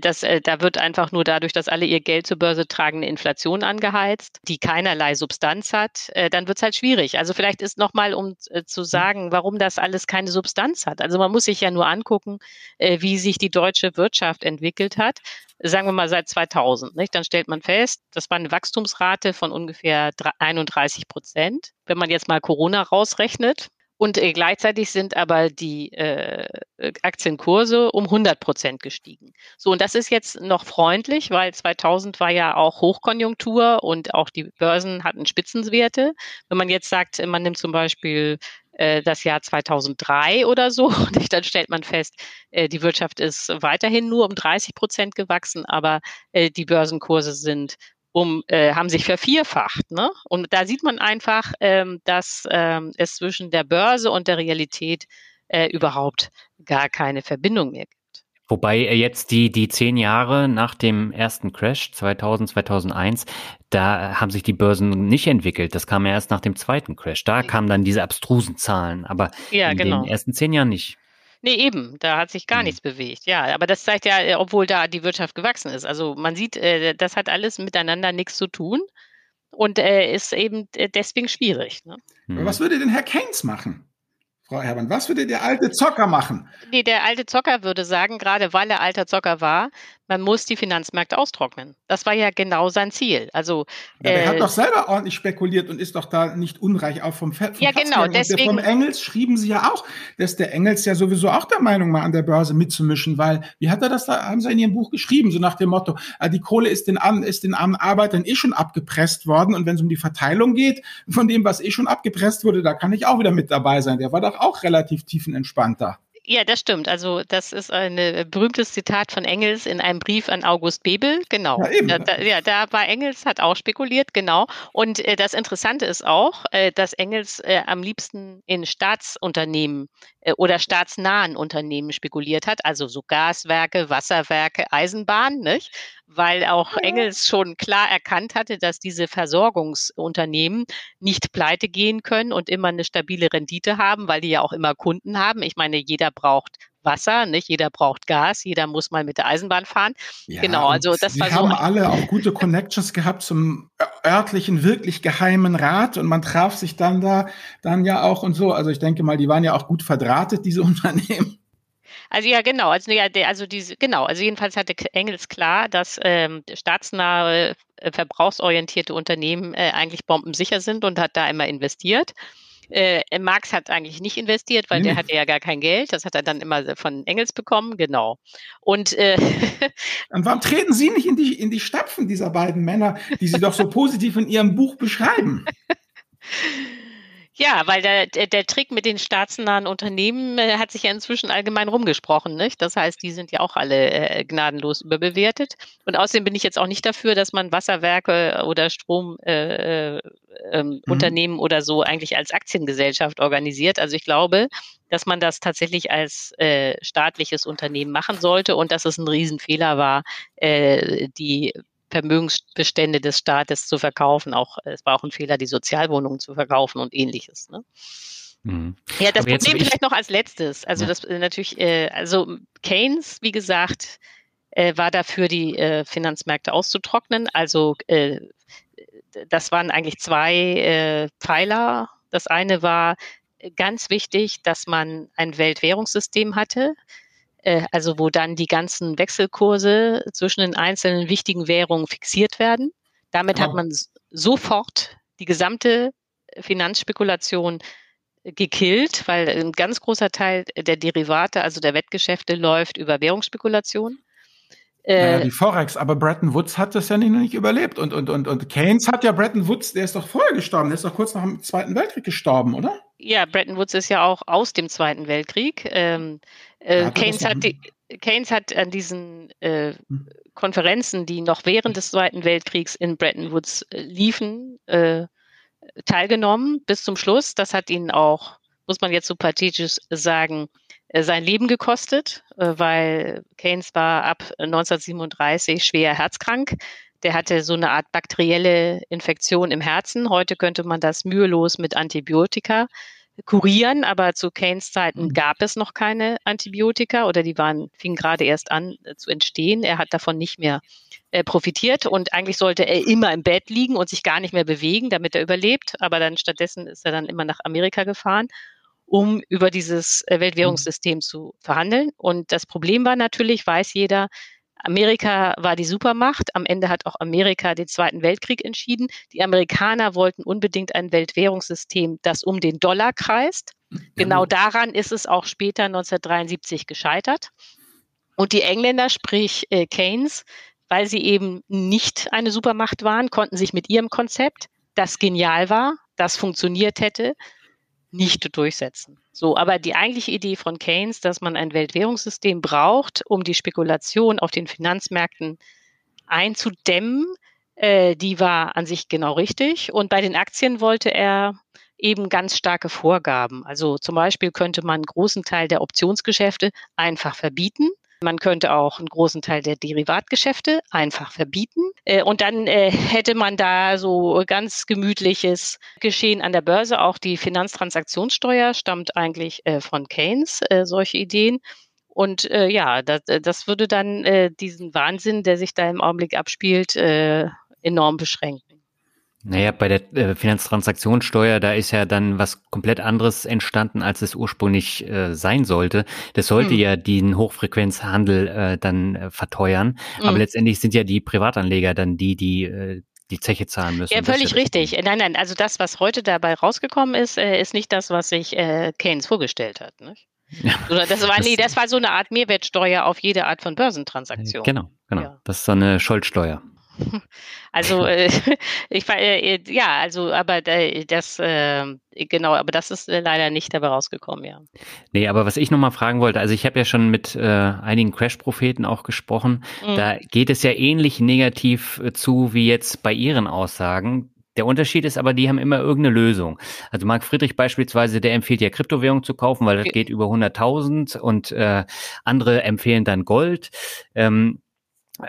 das, äh, da wird einfach nur dadurch, dass alle ihr Geld zur Börse tragen, eine Inflation angeheizt, die keinerlei Substanz hat, äh, dann wird es halt schwierig. Also vielleicht ist nochmal, um äh, zu sagen, warum das alles keine Substanz hat. Also man muss sich ja nur angucken, äh, wie sich die deutsche Wirtschaft entwickelt hat. Sagen wir mal seit 2000. Nicht? Dann stellt man fest, das war eine Wachstumsrate von ungefähr 31 Prozent. Wenn man jetzt mal Corona rausrechnet, und äh, gleichzeitig sind aber die äh, Aktienkurse um 100 Prozent gestiegen. So, und das ist jetzt noch freundlich, weil 2000 war ja auch Hochkonjunktur und auch die Börsen hatten Spitzenwerte. Wenn man jetzt sagt, man nimmt zum Beispiel äh, das Jahr 2003 oder so, und dann stellt man fest, äh, die Wirtschaft ist weiterhin nur um 30 Prozent gewachsen, aber äh, die Börsenkurse sind um, äh, haben sich vervierfacht. Ne? Und da sieht man einfach, ähm, dass ähm, es zwischen der Börse und der Realität äh, überhaupt gar keine Verbindung mehr gibt. Wobei äh, jetzt die, die zehn Jahre nach dem ersten Crash 2000, 2001, da haben sich die Börsen nicht entwickelt. Das kam ja erst nach dem zweiten Crash. Da kamen dann diese abstrusen Zahlen, aber ja, in genau. den ersten zehn Jahren nicht. Nee, eben, da hat sich gar mhm. nichts bewegt. Ja, aber das zeigt ja, äh, obwohl da die Wirtschaft gewachsen ist. Also man sieht, äh, das hat alles miteinander nichts zu tun und äh, ist eben deswegen schwierig. Ne? Was würde denn Herr Keynes machen? Frau Hermann, was würde der alte Zocker machen? Nee, der alte Zocker würde sagen, gerade weil er alter Zocker war, man muss die Finanzmärkte austrocknen. Das war ja genau sein Ziel. Also ja, äh, er hat doch selber ordentlich spekuliert und ist doch da nicht unreich auch vom Fett. Ja, genau. Deswegen, vom Engels schrieben sie ja auch, dass der Engels ja sowieso auch der Meinung war, an der Börse mitzumischen, weil wie hat er das da? Haben sie in ihrem Buch geschrieben, so nach dem Motto: äh, Die Kohle ist den, ist den armen Arbeitern eh schon abgepresst worden und wenn es um die Verteilung geht von dem, was eh schon abgepresst wurde, da kann ich auch wieder mit dabei sein. Der war doch auch relativ tiefenentspannter. Ja, das stimmt. Also das ist ein äh, berühmtes Zitat von Engels in einem Brief an August Bebel. Genau. Ja, eben. Da, da, ja, da war Engels, hat auch spekuliert, genau. Und äh, das Interessante ist auch, äh, dass Engels äh, am liebsten in Staatsunternehmen äh, oder staatsnahen Unternehmen spekuliert hat, also so Gaswerke, Wasserwerke, Eisenbahn, nicht? Weil auch Engels schon klar erkannt hatte, dass diese Versorgungsunternehmen nicht pleite gehen können und immer eine stabile Rendite haben, weil die ja auch immer Kunden haben. Ich meine, jeder braucht Wasser, nicht jeder braucht Gas, jeder muss mal mit der Eisenbahn fahren. Ja, genau, also das war so. Wir haben alle auch gute Connections gehabt zum örtlichen, wirklich geheimen Rat und man traf sich dann da dann ja auch und so. Also ich denke mal, die waren ja auch gut verdrahtet, diese Unternehmen. Also ja, genau. Also, ja, also diese, genau, also jedenfalls hatte Engels klar, dass ähm, staatsnahe, äh, verbrauchsorientierte Unternehmen äh, eigentlich bombensicher sind und hat da immer investiert. Äh, Marx hat eigentlich nicht investiert, weil nee. der hatte ja gar kein Geld. Das hat er dann immer von Engels bekommen, genau. Und, äh, und warum treten Sie nicht in die, in die Stapfen dieser beiden Männer, die Sie doch so positiv in Ihrem Buch beschreiben? Ja, weil der, der, Trick mit den staatsnahen Unternehmen äh, hat sich ja inzwischen allgemein rumgesprochen. Nicht? Das heißt, die sind ja auch alle äh, gnadenlos überbewertet. Und außerdem bin ich jetzt auch nicht dafür, dass man Wasserwerke oder Stromunternehmen äh, ähm, mhm. oder so eigentlich als Aktiengesellschaft organisiert. Also ich glaube, dass man das tatsächlich als äh, staatliches Unternehmen machen sollte und dass es ein Riesenfehler war, äh, die Vermögensbestände des Staates zu verkaufen. Auch es war auch ein Fehler, die Sozialwohnungen zu verkaufen und ähnliches. Ne? Mhm. Ja, das Aber Problem vielleicht noch als letztes. Also ja. das äh, natürlich, äh, also Keynes, wie gesagt, äh, war dafür, die äh, Finanzmärkte auszutrocknen. Also äh, das waren eigentlich zwei äh, Pfeiler. Das eine war ganz wichtig, dass man ein Weltwährungssystem hatte, also wo dann die ganzen Wechselkurse zwischen den einzelnen wichtigen Währungen fixiert werden. Damit oh. hat man sofort die gesamte Finanzspekulation gekillt, weil ein ganz großer Teil der Derivate, also der Wettgeschäfte, läuft über Währungsspekulation. Naja, äh, die Forex, aber Bretton Woods hat das ja nicht, nicht überlebt. Und, und, und, und Keynes hat ja Bretton Woods, der ist doch vorher gestorben, der ist doch kurz nach dem Zweiten Weltkrieg gestorben, oder? Ja, Bretton Woods ist ja auch aus dem Zweiten Weltkrieg. Ähm, äh, Keynes, hat die, Keynes hat an diesen äh, hm. Konferenzen, die noch während des Zweiten Weltkriegs in Bretton Woods äh, liefen, äh, teilgenommen bis zum Schluss. Das hat ihn auch, muss man jetzt so pathetisch sagen, äh, sein Leben gekostet, weil Keynes war ab 1937 schwer herzkrank. Der hatte so eine Art bakterielle Infektion im Herzen. Heute könnte man das mühelos mit Antibiotika kurieren, aber zu Keynes Zeiten mhm. gab es noch keine Antibiotika oder die waren, fingen gerade erst an äh, zu entstehen. Er hat davon nicht mehr profitiert und eigentlich sollte er immer im Bett liegen und sich gar nicht mehr bewegen, damit er überlebt. Aber dann stattdessen ist er dann immer nach Amerika gefahren um über dieses äh, Weltwährungssystem zu verhandeln. Und das Problem war natürlich, weiß jeder, Amerika war die Supermacht. Am Ende hat auch Amerika den Zweiten Weltkrieg entschieden. Die Amerikaner wollten unbedingt ein Weltwährungssystem, das um den Dollar kreist. Genau daran ist es auch später 1973 gescheitert. Und die Engländer, sprich äh, Keynes, weil sie eben nicht eine Supermacht waren, konnten sich mit ihrem Konzept, das genial war, das funktioniert hätte, nicht durchsetzen. So, aber die eigentliche Idee von Keynes, dass man ein Weltwährungssystem braucht, um die Spekulation auf den Finanzmärkten einzudämmen, äh, die war an sich genau richtig. Und bei den Aktien wollte er eben ganz starke Vorgaben. Also zum Beispiel könnte man einen großen Teil der Optionsgeschäfte einfach verbieten. Man könnte auch einen großen Teil der Derivatgeschäfte einfach verbieten. Äh, und dann äh, hätte man da so ganz gemütliches Geschehen an der Börse. Auch die Finanztransaktionssteuer stammt eigentlich äh, von Keynes, solche Ideen. Und ja, das, würde dann diesen Wahnsinn, der sich da im Augenblick abspielt, enorm beschränken. Naja, bei der äh, Finanztransaktionssteuer, da ist ja dann was komplett anderes entstanden, als es ursprünglich äh, sein sollte. Das sollte mhm. ja den Hochfrequenzhandel äh, dann äh, verteuern. Mhm. Aber letztendlich sind ja die Privatanleger dann die, die äh, die Zeche zahlen müssen. Ja, völlig richtig. Nein, nein, also das, was heute dabei rausgekommen ist, äh, ist nicht das, was sich äh, Keynes vorgestellt hat. Nicht? Ja, das war, nee, das war so eine Art Mehrwertsteuer auf jede Art von Börsentransaktion. Genau, genau. Ja. Das ist so eine Schuldsteuer. Also äh, ich war äh, ja, also aber das äh, genau, aber das ist äh, leider nicht dabei rausgekommen, ja. Nee, aber was ich nochmal fragen wollte, also ich habe ja schon mit äh, einigen Crash-Propheten auch gesprochen. Mhm. Da geht es ja ähnlich negativ äh, zu wie jetzt bei ihren Aussagen. Der Unterschied ist aber, die haben immer irgendeine Lösung. Also Marc Friedrich beispielsweise, der empfiehlt ja Kryptowährung zu kaufen, weil das geht über 100.000 und äh, andere empfehlen dann Gold. Ähm,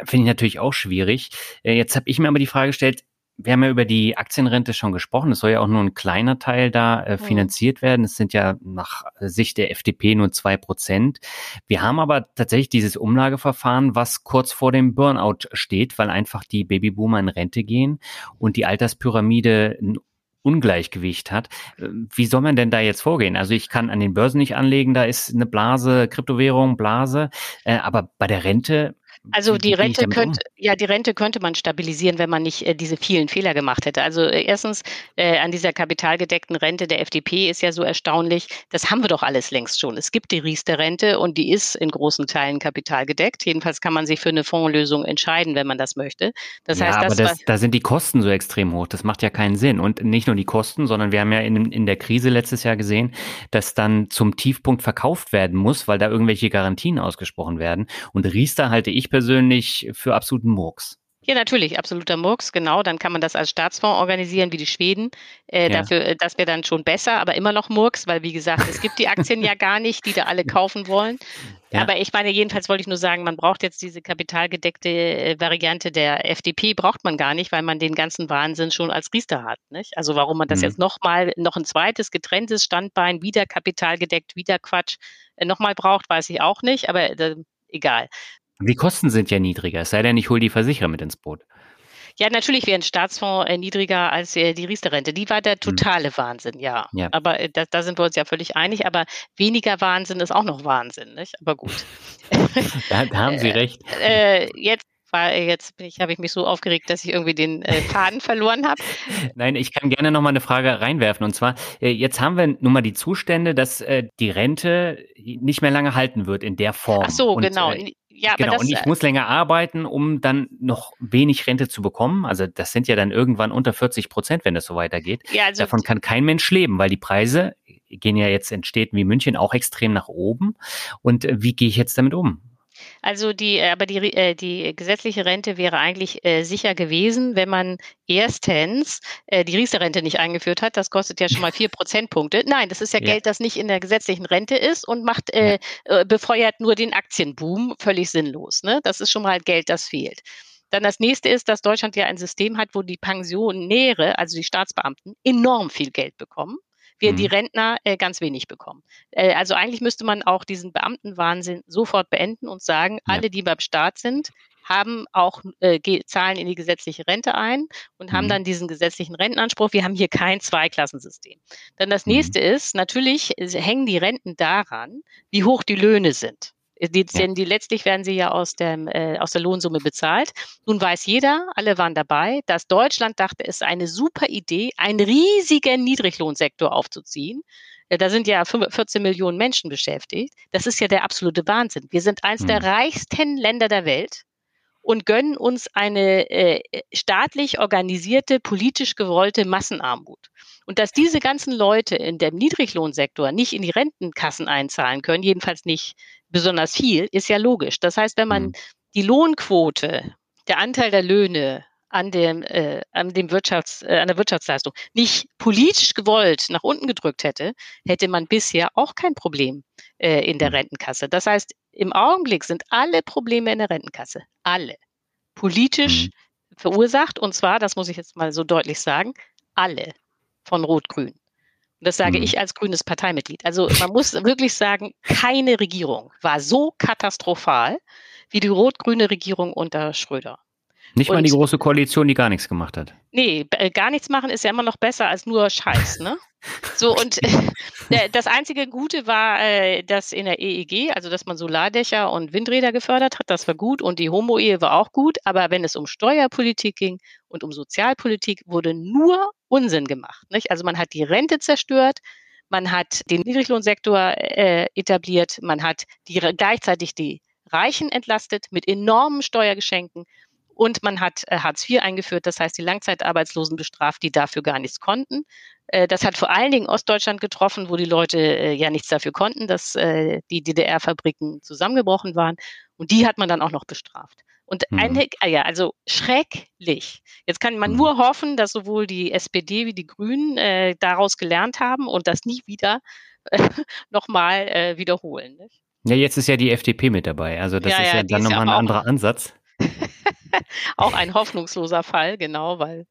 Finde ich natürlich auch schwierig. Äh, jetzt habe ich mir aber die Frage gestellt, wir haben ja über die Aktienrente schon gesprochen. Es soll ja auch nur ein kleiner Teil da äh, mhm. finanziert werden. Es sind ja nach Sicht der FDP nur zwei Prozent. Wir haben aber tatsächlich dieses Umlageverfahren, was kurz vor dem Burnout steht, weil einfach die Babyboomer in Rente gehen und die Alterspyramide ein Ungleichgewicht hat. Äh, wie soll man denn da jetzt vorgehen? Also ich kann an den Börsen nicht anlegen, da ist eine Blase, Kryptowährung, Blase, äh, aber bei der Rente Also die Rente könnte, um? ja, die Rente könnte man stabilisieren, wenn man nicht äh, diese vielen Fehler gemacht hätte. Also äh, erstens äh, an dieser kapitalgedeckten Rente der FDP ist ja so erstaunlich, das haben wir doch alles längst schon. Es gibt die Riester-Rente und die ist in großen Teilen kapitalgedeckt. Jedenfalls kann man sich für eine Fondslösung entscheiden, wenn man das möchte. Das ja, heißt, aber das, da sind die Kosten so extrem hoch. Das macht ja keinen Sinn. Und nicht nur die Kosten, sondern wir haben ja in, in der Krise letztes Jahr gesehen, dass dann zum Tiefpunkt verkauft werden muss, weil da irgendwelche Garantien ausgesprochen werden. Und Riester halte ich persönlich für absoluten Murks. Ja, natürlich, absoluter Murks, genau. Dann kann man das als Staatsfonds organisieren wie die Schweden. Äh, ja. Dafür, äh, das wäre dann schon besser, aber immer noch Murks, weil wie gesagt, es gibt die Aktien ja gar nicht, die da alle kaufen wollen. Ja. Aber ich meine, jedenfalls wollte ich nur sagen, man braucht jetzt diese kapitalgedeckte äh, Variante der FDP, braucht man gar nicht, weil man den ganzen Wahnsinn schon als Riester hat. Nicht? Also warum man das mhm. jetzt nochmal, noch ein zweites getrenntes Standbein, wieder kapitalgedeckt, wieder Quatsch, äh, nochmal braucht, weiß ich auch nicht, aber äh, egal. Die Kosten sind ja niedriger, es sei denn, ich hole die Versicherer mit ins Boot. Ja, natürlich wäre ein Staatsfonds äh, niedriger als äh, die Riester-Rente. Die war der hm. totale hm. Wahnsinn, ja. ja. Aber äh, da, da, sind wir uns ja völlig einig. Aber weniger Wahnsinn ist auch noch Wahnsinn, nicht? Aber gut. da, da haben Sie recht. Äh, jetzt war jetzt bin ich, habe ich mich so aufgeregt, dass ich irgendwie den äh, Faden verloren habe. Nein, ich kann gerne noch mal eine Frage reinwerfen. Und zwar, äh, jetzt haben wir nun mal die Zustände, dass äh, die Rente nicht mehr lange halten wird in der Form. Ach so, und, genau. Äh, ja, genau, das, und ich äh muss länger arbeiten, um dann noch wenig Rente zu bekommen. Also das sind ja dann irgendwann unter 40 Prozent, wenn das so weitergeht. Ja, also Davon kann kein Mensch leben, weil die Preise gehen ja jetzt in Städten wie München auch extrem nach oben. Und äh, wie gehe ich jetzt damit um? Also die, äh, aber die, äh, die gesetzliche Rente wäre eigentlich äh, sicher gewesen, wenn man erstens äh, die Riester-Rente nicht eingeführt hat. Das kostet ja schon mal vier Prozentpunkte. Nein, das ist ja, ja, Geld, das nicht in der gesetzlichen Rente ist und macht, äh. Äh, befeuert nur den Aktienboom. Völlig sinnlos. Ne? Das ist schon mal Geld, das fehlt. Dann das nächste ist, dass Deutschland ja ein System hat, wo die Pensionäre, also die Staatsbeamten, enorm viel Geld bekommen wir mhm. die Rentner äh, ganz wenig bekommen. Äh, also eigentlich müsste man auch diesen Beamtenwahnsinn sofort beenden und sagen, ja. alle, die beim Staat sind, haben auch äh, zahlen in die gesetzliche Rente ein und mhm. haben dann diesen gesetzlichen Rentenanspruch. Wir haben hier kein Zweiklassensystem. Dann das mhm. nächste ist, natürlich äh, hängen die Renten daran, wie hoch die Löhne sind. Die, ja. Denn die letztlich werden sie ja aus, dem, äh, aus der Lohnsumme bezahlt. Nun weiß jeder, alle waren dabei, dass Deutschland dachte, es ist eine super Idee, einen riesigen Niedriglohnsektor aufzuziehen. Äh, da sind ja 14 Millionen Menschen beschäftigt. Das ist ja der absolute Wahnsinn. Wir sind eines mhm. der reichsten Länder der Welt und gönnen uns eine äh, staatlich organisierte, politisch gewollte Massenarmut. Und dass diese ganzen Leute in dem Niedriglohnsektor nicht in die Rentenkassen einzahlen können, jedenfalls nicht besonders viel, ist ja logisch. Das heißt, wenn man mhm. die Lohnquote, der Anteil der Löhne an dem, äh, an dem Wirtschafts, äh, an der Wirtschaftsleistung nicht politisch gewollt nach unten gedrückt hätte, hätte man bisher auch kein Problem äh, in der mhm. Rentenkasse. Das heißt, im Augenblick sind alle Probleme in der Rentenkasse, alle, politisch mhm. verursacht. Und zwar, das muss ich jetzt mal so deutlich sagen, alle von Rot-Grün. Und das sage mhm. ich als grünes Parteimitglied. Also man muss wirklich sagen, keine Regierung war so katastrophal wie die rot-grüne Regierung unter Schröder. Nicht mal die große Koalition, die gar nichts gemacht hat. Nee, äh, gar nichts machen ist ja immer noch besser als nur Scheiß, ne? So, und äh, das einzige Gute war, äh, dass in der EEG, also dass man Solardächer und Windräder gefördert hat, das war gut und die Homo-Ehe war auch gut, aber wenn es um Steuerpolitik ging und um Sozialpolitik, wurde nur Unsinn gemacht. Nicht? Also man hat die Rente zerstört, man hat den Niedriglohnsektor äh, etabliert, man hat die, gleichzeitig die Reichen entlastet mit enormen Steuergeschenken und man hat äh, Hartz IV eingeführt, das heißt die Langzeitarbeitslosen bestraft, die dafür gar nichts konnten. Äh, das hat vor allen Dingen Ostdeutschland getroffen, wo die Leute äh, ja nichts dafür konnten, dass die DDR-Fabriken zusammengebrochen waren. Und die hat man dann auch noch bestraft. Und mhm. ein, ah ja, also schrecklich. Jetzt kann man mhm. nur hoffen, dass sowohl die SPD wie die Grünen äh, daraus gelernt haben und das nie wieder äh, nochmal äh, wiederholen. Nicht? Ja, jetzt ist ja die FDP mit dabei. Also das ja, ist ja, ja dann nochmal ein anderer Ansatz. auch ein hoffnungsloser Fall, genau, weil.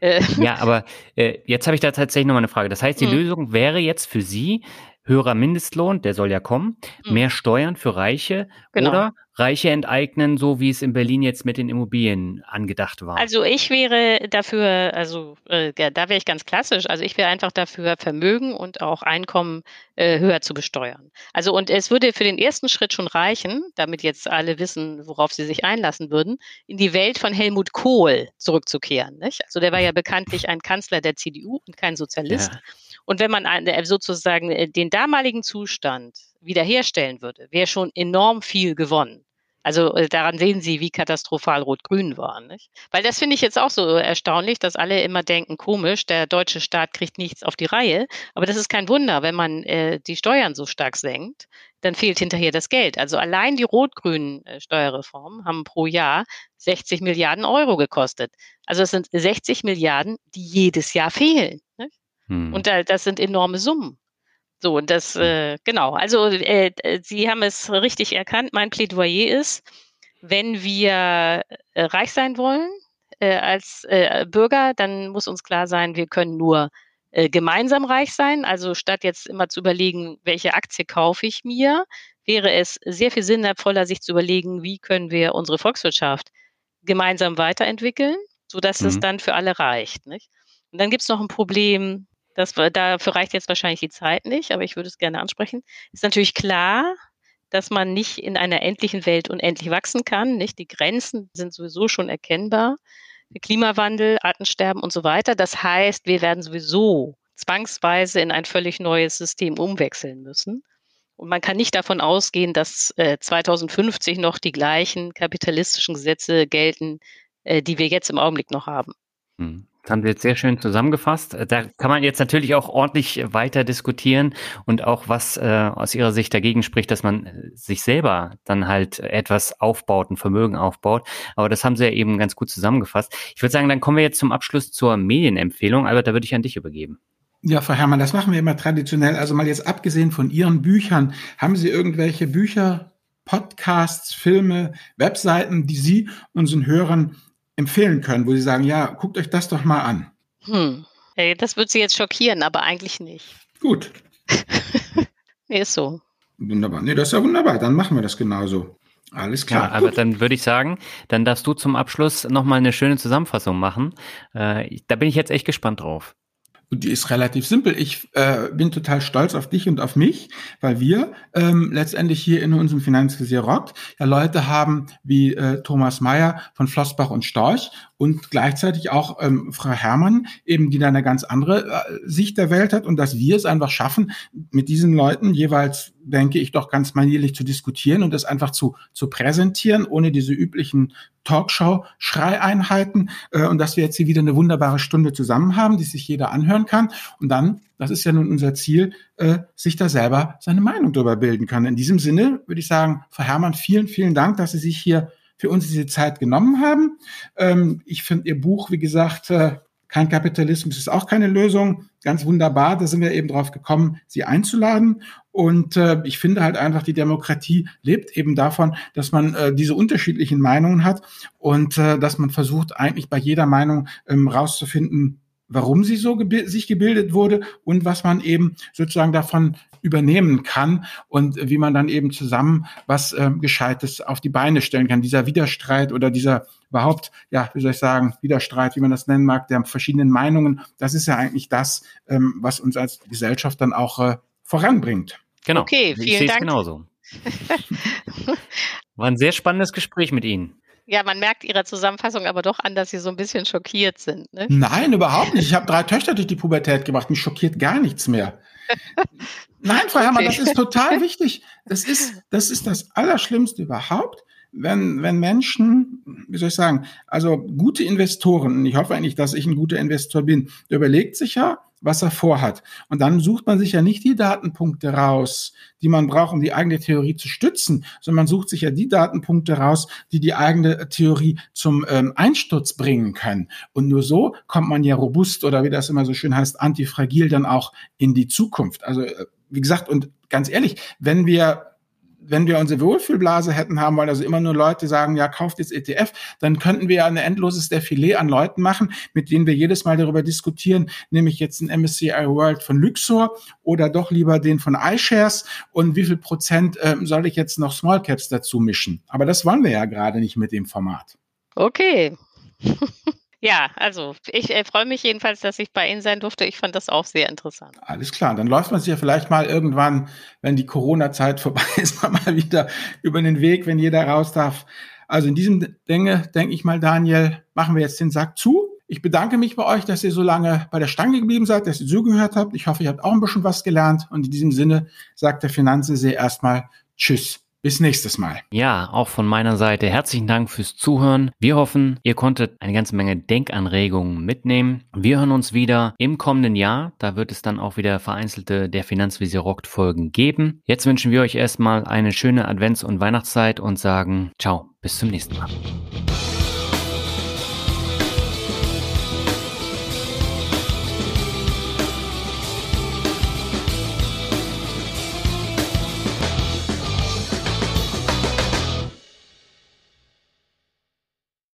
Äh ja, aber äh, jetzt habe ich da tatsächlich nochmal eine Frage. Das heißt, die mhm. Lösung wäre jetzt für Sie höherer Mindestlohn, der soll ja kommen, mhm. mehr Steuern für Reiche genau. oder Reiche enteignen, so wie es in Berlin jetzt mit den Immobilien angedacht war? Also ich wäre dafür, also äh, da wäre ich ganz klassisch, also ich wäre einfach dafür, Vermögen und auch Einkommen äh, höher zu besteuern. Also und es würde für den ersten Schritt schon reichen, damit jetzt alle wissen, worauf sie sich einlassen würden, in die Welt von Helmut Kohl zurückzukehren. Nicht? Also der war ja bekanntlich ein Kanzler der CDU und kein Sozialist. Ja. Und wenn man äh, sozusagen äh, den damaligen Zustand wiederherstellen würde, wäre schon enorm viel gewonnen. Also äh, daran sehen Sie, wie katastrophal Rot-Grün war. Nicht? Weil das finde ich jetzt auch so erstaunlich, dass alle immer denken, komisch, der deutsche Staat kriegt nichts auf die Reihe. Aber das ist kein Wunder, wenn man äh, die Steuern so stark senkt, dann fehlt hinterher das Geld. Also allein die rot-grünen äh, Steuerreformen haben pro Jahr 60 Milliarden Euro gekostet. Also es sind 60 Milliarden, die jedes Jahr fehlen. Hm. Und da, das sind enorme Summen. So, und das, hm. äh, genau. Also, äh, äh, Sie haben es richtig erkannt. Mein Plädoyer ist, wenn wir äh, reich sein wollen äh, als äh, Bürger, dann muss uns klar sein, wir können nur äh, gemeinsam reich sein. Also statt jetzt immer zu überlegen, welche Aktie kaufe ich mir, wäre es sehr viel sinnvoller, sich zu überlegen, wie können wir unsere Volkswirtschaft gemeinsam weiterentwickeln, sodass mhm. es dann für alle reicht. Nicht? Und dann gibt es noch ein Problem das, dafür reicht jetzt wahrscheinlich die Zeit nicht, aber ich würde es gerne ansprechen. Ist natürlich klar, dass man nicht in einer endlichen Welt unendlich wachsen kann. Nicht? Die Grenzen sind sowieso schon erkennbar. Der Klimawandel, Artensterben und so weiter. Das heißt, wir werden sowieso zwangsweise in ein völlig neues System umwechseln müssen. Und man kann nicht davon ausgehen, dass äh, 2050 noch die gleichen kapitalistischen Gesetze gelten, äh, die wir jetzt im Augenblick noch haben. Hm. Das haben Sie jetzt sehr schön zusammengefasst. Da kann man jetzt natürlich auch ordentlich weiter diskutieren und auch was äh, aus Ihrer Sicht dagegen spricht, dass man äh, sich selber dann halt etwas aufbaut, ein Vermögen aufbaut. Aber das haben Sie ja eben ganz gut zusammengefasst. Ich würde sagen, dann kommen wir jetzt zum Abschluss zur Medienempfehlung. Albert, da würde ich an dich übergeben. Ja, Frau Herrmann, das machen wir immer traditionell. Also mal jetzt abgesehen von Ihren Büchern, haben Sie irgendwelche Bücher, Podcasts, Filme, Webseiten, die Sie unseren Hörern empfehlen können, wo Sie sagen, ja, guckt euch das doch mal an? Hm. Hey, das wird Sie jetzt schockieren, aber eigentlich nicht. Gut. nee, ist so. Wunderbar. Nee, das ist ja wunderbar. Dann machen wir das genauso. Alles klar. Ja, aber dann würde ich sagen, dann darfst du zum Abschluss nochmal eine schöne Zusammenfassung machen. Äh, da bin ich jetzt echt gespannt drauf. Und die ist relativ simpel. Ich äh, bin total stolz auf dich und auf mich, weil wir ähm, letztendlich hier in unserem Finanzvisier Rockt ja Leute haben wie äh, Thomas Mayer von Flossbach und Storch und gleichzeitig auch ähm, Frau Herrmann, eben die da eine ganz andere äh, Sicht der Welt hat und dass wir es einfach schaffen, mit diesen Leuten jeweils denke ich, doch ganz manierlich zu diskutieren und das einfach zu, zu präsentieren, ohne diese üblichen Talkshow-Schreieinheiten äh, und dass wir jetzt hier wieder eine wunderbare Stunde zusammen haben, die sich jeder anhören kann und dann, das ist ja nun unser Ziel, äh, sich da selber seine Meinung darüber bilden kann. In diesem Sinne würde ich sagen, Frau Herrmann, vielen, vielen Dank, dass Sie sich hier für uns diese Zeit genommen haben. Ähm, ich finde Ihr Buch, wie gesagt, äh, kein Kapitalismus ist auch keine Lösung. Ganz wunderbar, da sind wir eben drauf gekommen, sie einzuladen. Und äh, ich finde halt einfach, die Demokratie lebt eben davon, dass man äh, diese unterschiedlichen Meinungen hat und äh, dass man versucht, eigentlich bei jeder Meinung ähm, rauszufinden, warum sie so gebi sich gebildet wurde und was man eben sozusagen davon übernehmen kann und wie man dann eben zusammen was äh, Gescheites auf die Beine stellen kann. Dieser Widerstreit oder dieser überhaupt, ja, wie soll ich sagen, Widerstreit, wie man das nennen mag, der verschiedenen Meinungen, das ist ja eigentlich das, ähm, was uns als Gesellschaft dann auch äh, voranbringt. Genau. Okay, vielen ich Dank. genauso. War ein sehr spannendes Gespräch mit Ihnen. Ja, man merkt Ihrer Zusammenfassung aber doch an, dass Sie so ein bisschen schockiert sind. Ne? Nein, überhaupt nicht. Ich habe drei Töchter durch die Pubertät gebracht. Mich schockiert gar nichts mehr. Nein, Frau Herrmann, okay. das ist total wichtig. Das ist, das ist das Allerschlimmste überhaupt, wenn, wenn Menschen, wie soll ich sagen, also gute Investoren, ich hoffe eigentlich, dass ich ein guter Investor bin, der überlegt sich ja, was er vorhat. Und dann sucht man sich ja nicht die Datenpunkte raus, die man braucht, um die eigene Theorie zu stützen, sondern man sucht sich ja die Datenpunkte raus, die die eigene Theorie zum ähm, Einsturz bringen können. Und nur so kommt man ja robust oder wie das immer so schön heißt, antifragil dann auch in die Zukunft. Also äh, wie gesagt, und ganz ehrlich, wenn wir wenn wir unsere Wohlfühlblase hätten haben wollen, also immer nur Leute sagen, ja, kauft jetzt ETF, dann könnten wir ja ein endloses Defilé an Leuten machen, mit denen wir jedes Mal darüber diskutieren, nehme ich jetzt ein MSCI World von Luxor oder doch lieber den von iShares und wie viel Prozent äh, soll ich jetzt noch Small Caps dazu mischen? Aber das wollen wir ja gerade nicht mit dem Format. Okay. Ja, also ich äh, freue mich jedenfalls, dass ich bei Ihnen sein durfte. Ich fand das auch sehr interessant. Alles klar, dann läuft man sich ja vielleicht mal irgendwann, wenn die Corona-Zeit vorbei ist, mal wieder über den Weg, wenn jeder raus darf. Also in diesem Dinge, denke ich mal, Daniel, machen wir jetzt den Sack zu. Ich bedanke mich bei euch, dass ihr so lange bei der Stange geblieben seid, dass ihr zugehört habt. Ich hoffe, ihr habt auch ein bisschen was gelernt. Und in diesem Sinne sagt der Finanzensee erstmal Tschüss. Bis nächstes Mal. Ja, auch von meiner Seite herzlichen Dank fürs Zuhören. Wir hoffen, ihr konntet eine ganze Menge Denkanregungen mitnehmen. Wir hören uns wieder im kommenden Jahr. Da wird es dann auch wieder vereinzelte der Finanzvisier rockt Folgen geben. Jetzt wünschen wir euch erstmal eine schöne Advents- und Weihnachtszeit und sagen ciao, bis zum nächsten Mal.